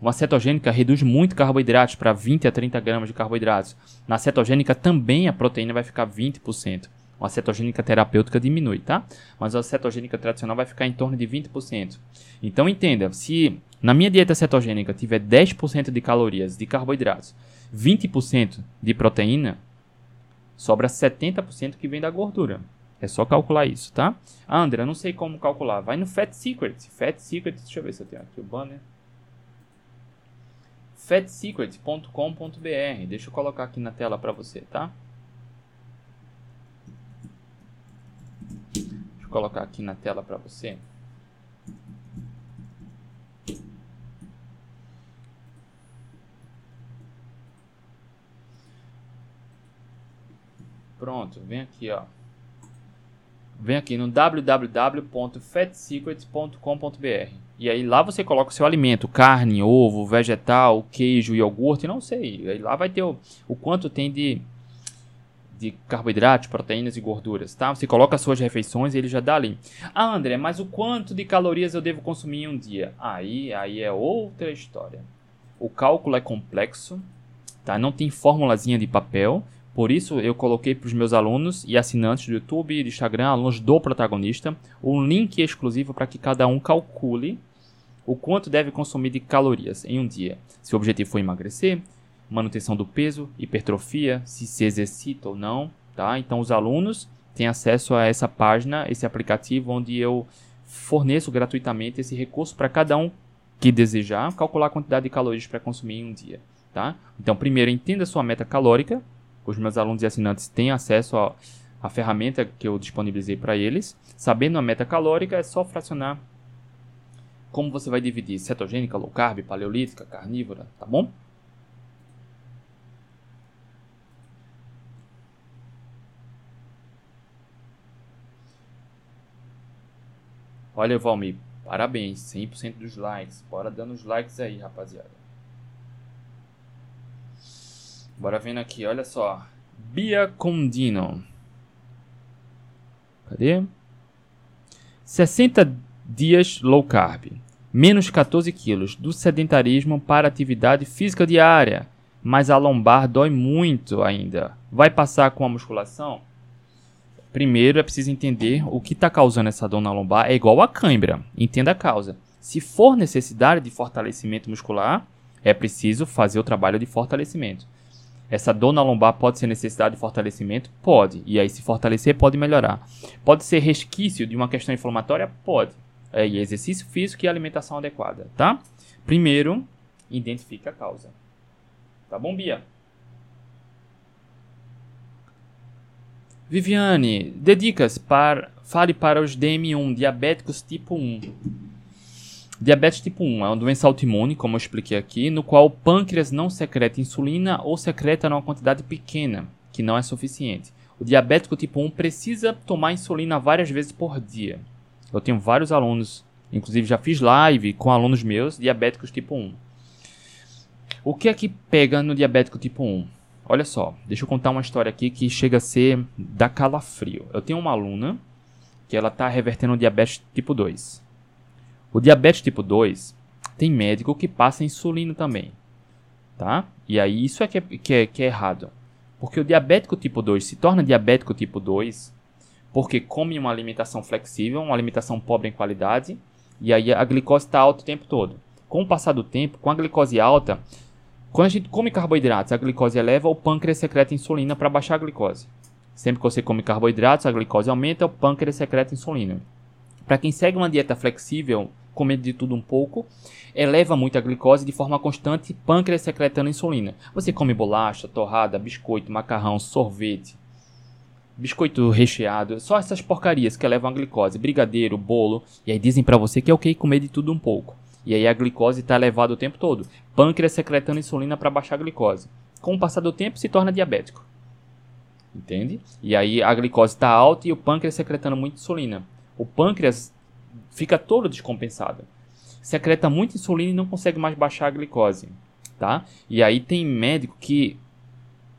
Uma cetogênica reduz muito carboidratos para 20 a 30 gramas de carboidratos. Na cetogênica também a proteína vai ficar 20%. Uma cetogênica terapêutica diminui, tá? Mas a cetogênica tradicional vai ficar em torno de 20%. Então entenda, se na minha dieta cetogênica tiver 10% de calorias de carboidratos, 20% de proteína, sobra 70% que vem da gordura. É só calcular isso, tá? Ah, André, não sei como calcular. Vai no Fat Secret. Fat Secret, deixa eu ver se eu tenho aqui o banner. fatsecret.com.br. Deixa eu colocar aqui na tela para você, tá? Colocar aqui na tela para você. Pronto, vem aqui, ó. Vem aqui no www.fatsecrets.com.br e aí lá você coloca o seu alimento, carne, ovo, vegetal, queijo, iogurte, não sei. Aí lá vai ter o, o quanto tem de de carboidratos, proteínas e gorduras, tá? Você coloca as suas refeições e ele já dá ali. Ah, André, mas o quanto de calorias eu devo consumir em um dia? Aí, aí é outra história. O cálculo é complexo, tá? Não tem formulazinha de papel. Por isso, eu coloquei para os meus alunos e assinantes do YouTube e do Instagram, alunos do protagonista, um link exclusivo para que cada um calcule o quanto deve consumir de calorias em um dia. Se o objetivo for emagrecer, manutenção do peso, hipertrofia, se se exercita ou não, tá? Então os alunos têm acesso a essa página, esse aplicativo onde eu forneço gratuitamente esse recurso para cada um que desejar calcular a quantidade de calorias para consumir em um dia, tá? Então primeiro entenda sua meta calórica, os meus alunos e assinantes têm acesso a, a ferramenta que eu disponibilizei para eles. Sabendo a meta calórica, é só fracionar como você vai dividir cetogênica, low carb, paleolítica, carnívora, tá bom? Olha, Valmir, parabéns, 100% dos likes. Bora dando os likes aí, rapaziada. Bora vendo aqui, olha só. Bia Condino. Cadê? 60 dias low carb. Menos 14 quilos. Do sedentarismo para atividade física diária. Mas a lombar dói muito ainda. Vai passar com a musculação? Primeiro é preciso entender o que está causando essa dor na lombar. É igual a cãibra. Entenda a causa. Se for necessidade de fortalecimento muscular, é preciso fazer o trabalho de fortalecimento. Essa dor na lombar pode ser necessidade de fortalecimento? Pode. E aí, se fortalecer, pode melhorar. Pode ser resquício de uma questão inflamatória? Pode. É, e exercício físico e alimentação adequada, tá? Primeiro, identifica a causa. Tá bom, Bia? Viviane, dedicas para fale para os DM1, diabéticos tipo 1. Diabetes tipo 1 é uma doença autoimune, como eu expliquei aqui, no qual o pâncreas não secreta insulina ou secreta numa quantidade pequena, que não é suficiente. O diabético tipo 1 precisa tomar insulina várias vezes por dia. Eu tenho vários alunos, inclusive já fiz live com alunos meus, diabéticos tipo 1. O que é que pega no diabético tipo 1? Olha só, deixa eu contar uma história aqui que chega a ser da calafrio. Eu tenho uma aluna que ela está revertendo o diabetes tipo 2. O diabetes tipo 2 tem médico que passa insulina também, tá? E aí isso é que é, que é, que é errado. Porque o diabético tipo 2 se torna diabético tipo 2 porque come uma alimentação flexível, uma alimentação pobre em qualidade, e aí a glicose está alta o tempo todo. Com o passar do tempo, com a glicose alta, quando a gente come carboidratos, a glicose eleva, o pâncreas secreta insulina para baixar a glicose. Sempre que você come carboidratos, a glicose aumenta, o pâncreas secreta insulina. Para quem segue uma dieta flexível, comendo de tudo um pouco, eleva muito a glicose de forma constante, pâncreas secretando insulina. Você come bolacha, torrada, biscoito, macarrão, sorvete, biscoito recheado, só essas porcarias que elevam a glicose, brigadeiro, bolo, e aí dizem para você que é ok comer de tudo um pouco. E aí a glicose está elevada o tempo todo. Pâncreas secretando insulina para baixar a glicose. Com o passar do tempo se torna diabético. Entende? E aí a glicose está alta e o pâncreas secretando muita insulina. O pâncreas fica todo descompensado. Secreta muita insulina e não consegue mais baixar a glicose, tá? E aí tem médico que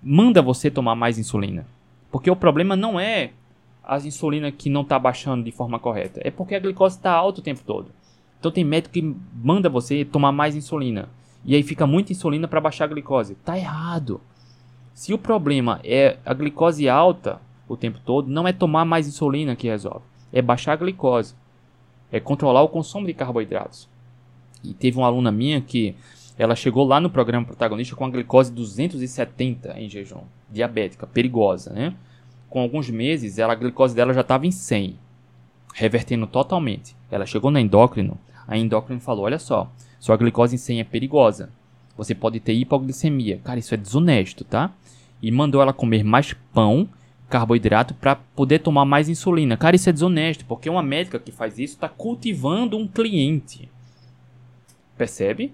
manda você tomar mais insulina. Porque o problema não é a insulina que não está baixando de forma correta, é porque a glicose está alta o tempo todo. Então tem médico que manda você tomar mais insulina. E aí fica muita insulina para baixar a glicose. Tá errado. Se o problema é a glicose alta o tempo todo, não é tomar mais insulina que resolve. É baixar a glicose é controlar o consumo de carboidratos. E teve uma aluna minha que ela chegou lá no programa protagonista com a glicose 270 em jejum, diabética, perigosa, né? Com alguns meses, ela, a glicose dela já estava em 100, revertendo totalmente. Ela chegou na endócrino, a endócrino falou: Olha só, sua glicose em 100 é perigosa. Você pode ter hipoglicemia. Cara, isso é desonesto, tá? E mandou ela comer mais pão carboidrato para poder tomar mais insulina. Cara, isso é desonesto, porque uma médica que faz isso está cultivando um cliente. Percebe?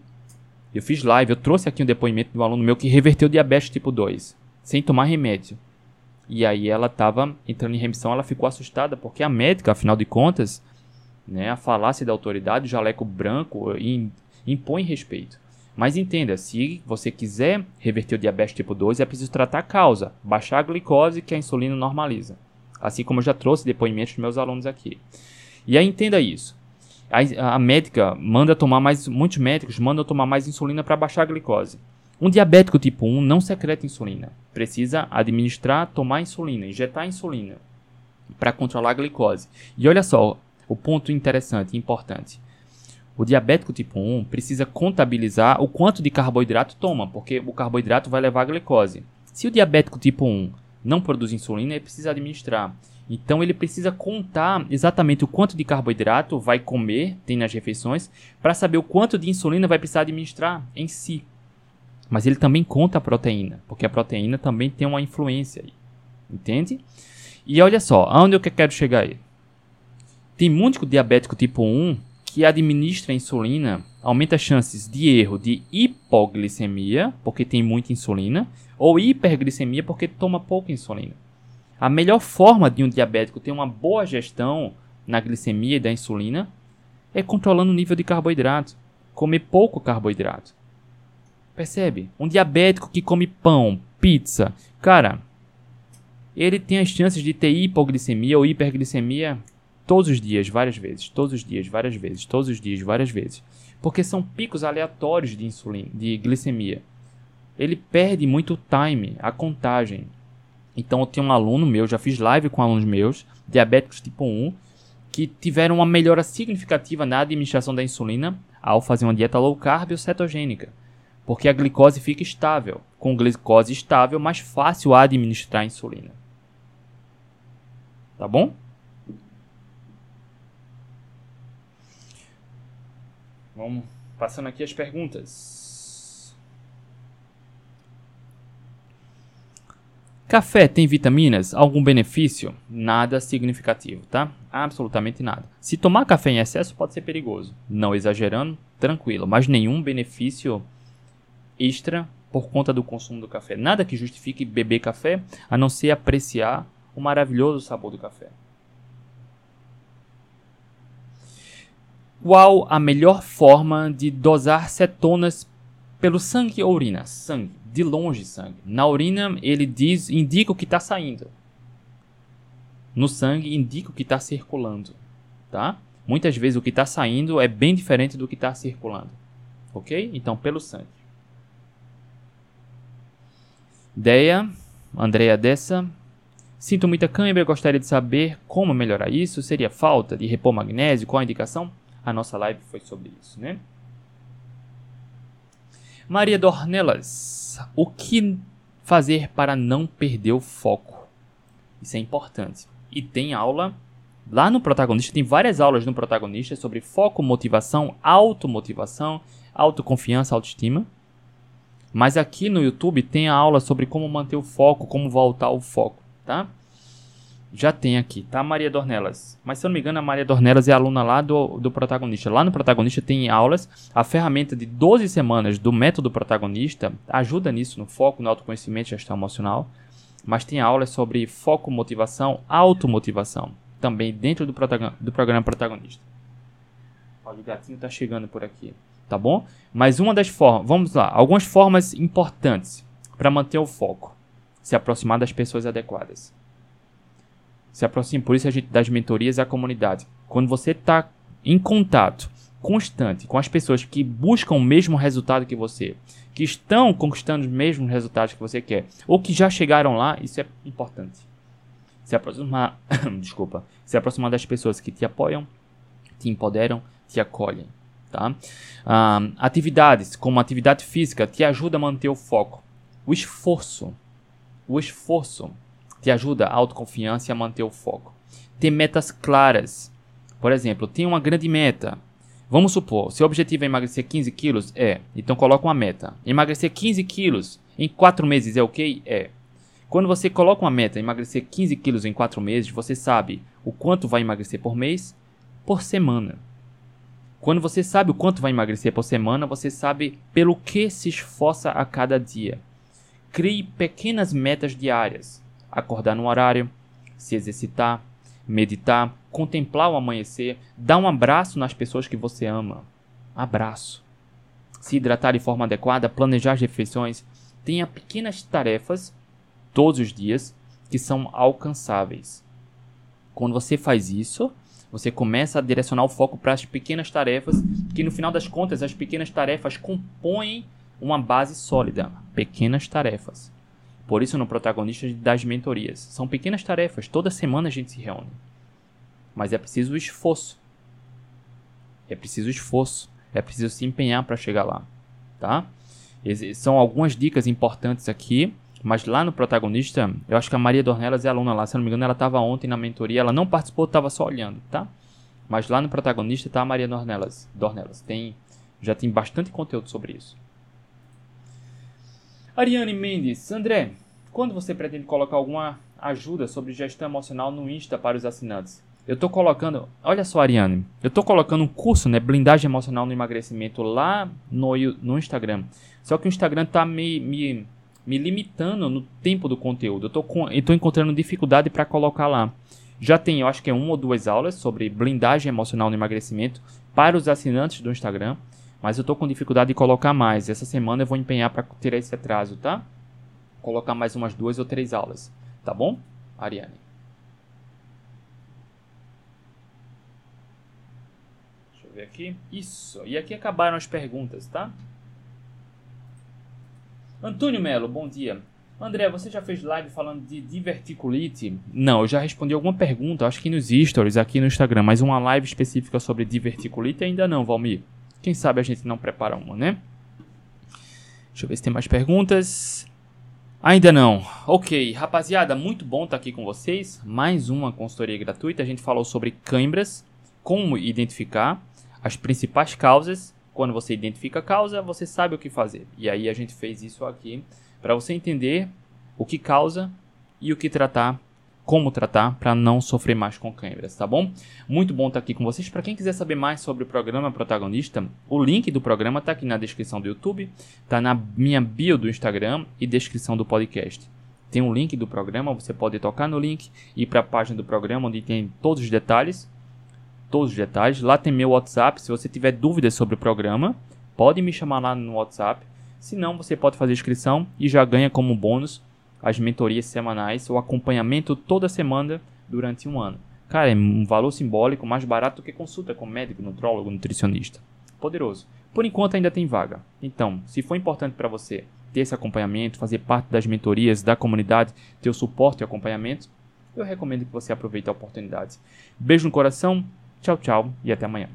Eu fiz live, eu trouxe aqui um depoimento de um aluno meu que reverteu diabetes tipo 2, sem tomar remédio. E aí ela estava entrando em remissão, ela ficou assustada, porque a médica, afinal de contas, né, a falácia da autoridade, o jaleco branco, impõe respeito. Mas entenda, se você quiser reverter o diabetes tipo 2, é preciso tratar a causa, baixar a glicose que a insulina normaliza. Assim como eu já trouxe depoimentos dos meus alunos aqui. E aí entenda isso. A, a médica manda tomar mais, muitos médicos mandam tomar mais insulina para baixar a glicose. Um diabético tipo 1 não secreta insulina. Precisa administrar, tomar insulina, injetar insulina para controlar a glicose. E olha só, o ponto interessante e importante. O diabético tipo 1 precisa contabilizar o quanto de carboidrato toma, porque o carboidrato vai levar a glicose. Se o diabético tipo 1 não produz insulina, ele precisa administrar. Então ele precisa contar exatamente o quanto de carboidrato vai comer, tem nas refeições, para saber o quanto de insulina vai precisar administrar em si. Mas ele também conta a proteína, porque a proteína também tem uma influência aí. Entende? E olha só, aonde eu quero chegar aí? Tem muito diabético tipo 1 que administra insulina aumenta as chances de erro de hipoglicemia, porque tem muita insulina, ou hiperglicemia, porque toma pouca insulina. A melhor forma de um diabético ter uma boa gestão na glicemia e da insulina é controlando o nível de carboidrato, comer pouco carboidrato. Percebe? Um diabético que come pão, pizza, cara, ele tem as chances de ter hipoglicemia ou hiperglicemia todos os dias, várias vezes, todos os dias, várias vezes, todos os dias, várias vezes. Porque são picos aleatórios de insulina, de glicemia. Ele perde muito time, a contagem. Então eu tenho um aluno meu, já fiz live com alunos meus, diabéticos tipo 1, que tiveram uma melhora significativa na administração da insulina ao fazer uma dieta low carb ou cetogênica, porque a glicose fica estável. com glicose estável, mais fácil administrar a insulina. Tá bom? Vamos passando aqui as perguntas. Café tem vitaminas? Algum benefício? Nada significativo, tá? Absolutamente nada. Se tomar café em excesso pode ser perigoso. Não exagerando, tranquilo, mas nenhum benefício extra por conta do consumo do café. Nada que justifique beber café a não ser apreciar o maravilhoso sabor do café. Qual a melhor forma de dosar cetonas pelo sangue ou urina? Sangue, de longe sangue. Na urina ele diz, indica o que está saindo. No sangue indica o que está circulando, tá? Muitas vezes o que está saindo é bem diferente do que está circulando, ok? Então pelo sangue. Deia, Andrea Dessa. Sinto muita cãibra, gostaria de saber como melhorar isso. Seria falta de repor magnésio? Qual a indicação? A nossa live foi sobre isso, né? Maria Dornelas, o que fazer para não perder o foco? Isso é importante. E tem aula lá no protagonista, tem várias aulas no protagonista sobre foco, motivação, automotivação, autoconfiança, autoestima. Mas aqui no YouTube tem a aula sobre como manter o foco, como voltar ao foco, tá? Já tem aqui, tá? Maria Dornelas. Mas se eu não me engano, a Maria Dornelas é aluna lá do, do protagonista. Lá no protagonista tem aulas. A ferramenta de 12 semanas do método protagonista ajuda nisso, no foco, no autoconhecimento e gestão emocional. Mas tem aulas sobre foco, motivação, automotivação. Também dentro do, do programa protagonista. Olha, o gatinho tá chegando por aqui tá bom? Mas uma das formas, vamos lá, algumas formas importantes para manter o foco. Se aproximar das pessoas adequadas. Se aproxime, por isso a gente das mentorias à comunidade. Quando você está em contato constante com as pessoas que buscam o mesmo resultado que você, que estão conquistando os mesmos resultados que você quer, ou que já chegaram lá, isso é importante. Se aproximar, desculpa, se aproximar das pessoas que te apoiam, te empoderam, te acolhem. Tá? Ah, atividades como atividade física te ajuda a manter o foco. O esforço, o esforço te ajuda a autoconfiança e a manter o foco. Ter metas claras. Por exemplo, tem uma grande meta. Vamos supor, seu objetivo é emagrecer 15 quilos? É. Então coloca uma meta. Emagrecer 15 quilos em 4 meses é ok? É. Quando você coloca uma meta, emagrecer 15 quilos em 4 meses, você sabe o quanto vai emagrecer por mês, por semana. Quando você sabe o quanto vai emagrecer por semana, você sabe pelo que se esforça a cada dia. Crie pequenas metas diárias. Acordar no horário, se exercitar, meditar, contemplar o amanhecer, dar um abraço nas pessoas que você ama. Abraço. Se hidratar de forma adequada, planejar as refeições. Tenha pequenas tarefas todos os dias que são alcançáveis. Quando você faz isso, você começa a direcionar o foco para as pequenas tarefas, que no final das contas as pequenas tarefas compõem uma base sólida. Pequenas tarefas. Por isso no protagonista das mentorias. São pequenas tarefas, toda semana a gente se reúne. Mas é preciso esforço. É preciso esforço. É preciso se empenhar para chegar lá, tá? São algumas dicas importantes aqui mas lá no protagonista, eu acho que a Maria Dornelas é aluna lá. Se não me engano, ela estava ontem na mentoria. Ela não participou, estava só olhando, tá? Mas lá no protagonista tá a Maria Dornelas. Dornelas. Tem, já tem bastante conteúdo sobre isso. Ariane Mendes. André, quando você pretende colocar alguma ajuda sobre gestão emocional no Insta para os assinantes? Eu estou colocando, olha só, Ariane, eu estou colocando um curso, né, blindagem emocional no emagrecimento lá no, no Instagram. Só que o Instagram tá me, me me limitando no tempo do conteúdo. Eu estou encontrando dificuldade para colocar lá. Já tem, eu acho que é uma ou duas aulas sobre blindagem emocional no emagrecimento para os assinantes do Instagram, mas eu estou com dificuldade de colocar mais. Essa semana eu vou empenhar para tirar esse atraso, tá? Colocar mais umas duas ou três aulas, tá bom, Ariane? Deixa eu ver aqui. Isso. E aqui acabaram as perguntas, tá? Antônio Melo, bom dia. André, você já fez live falando de diverticulite? Não, eu já respondi alguma pergunta, acho que nos stories aqui no Instagram, mas uma live específica sobre diverticulite ainda não, Valmir. Quem sabe a gente não prepara uma, né? Deixa eu ver se tem mais perguntas. Ainda não. Ok, rapaziada, muito bom estar aqui com vocês. Mais uma consultoria gratuita. A gente falou sobre câimbras, como identificar as principais causas. Quando você identifica a causa, você sabe o que fazer. E aí a gente fez isso aqui para você entender o que causa e o que tratar como tratar para não sofrer mais com câimbras, tá bom? Muito bom estar aqui com vocês. Para quem quiser saber mais sobre o programa Protagonista, o link do programa está aqui na descrição do YouTube, está na minha bio do Instagram e descrição do podcast. Tem um link do programa, você pode tocar no link e ir para a página do programa onde tem todos os detalhes. Todos os detalhes. Lá tem meu WhatsApp. Se você tiver dúvidas sobre o programa, pode me chamar lá no WhatsApp. Se não, você pode fazer inscrição e já ganha como bônus as mentorias semanais, o acompanhamento toda semana durante um ano. Cara, é um valor simbólico mais barato que consulta com médico, nutrólogo, nutricionista. Poderoso. Por enquanto ainda tem vaga. Então, se for importante para você ter esse acompanhamento, fazer parte das mentorias da comunidade, ter o suporte e acompanhamento, eu recomendo que você aproveite a oportunidade. Beijo no coração, tchau, tchau e até amanhã.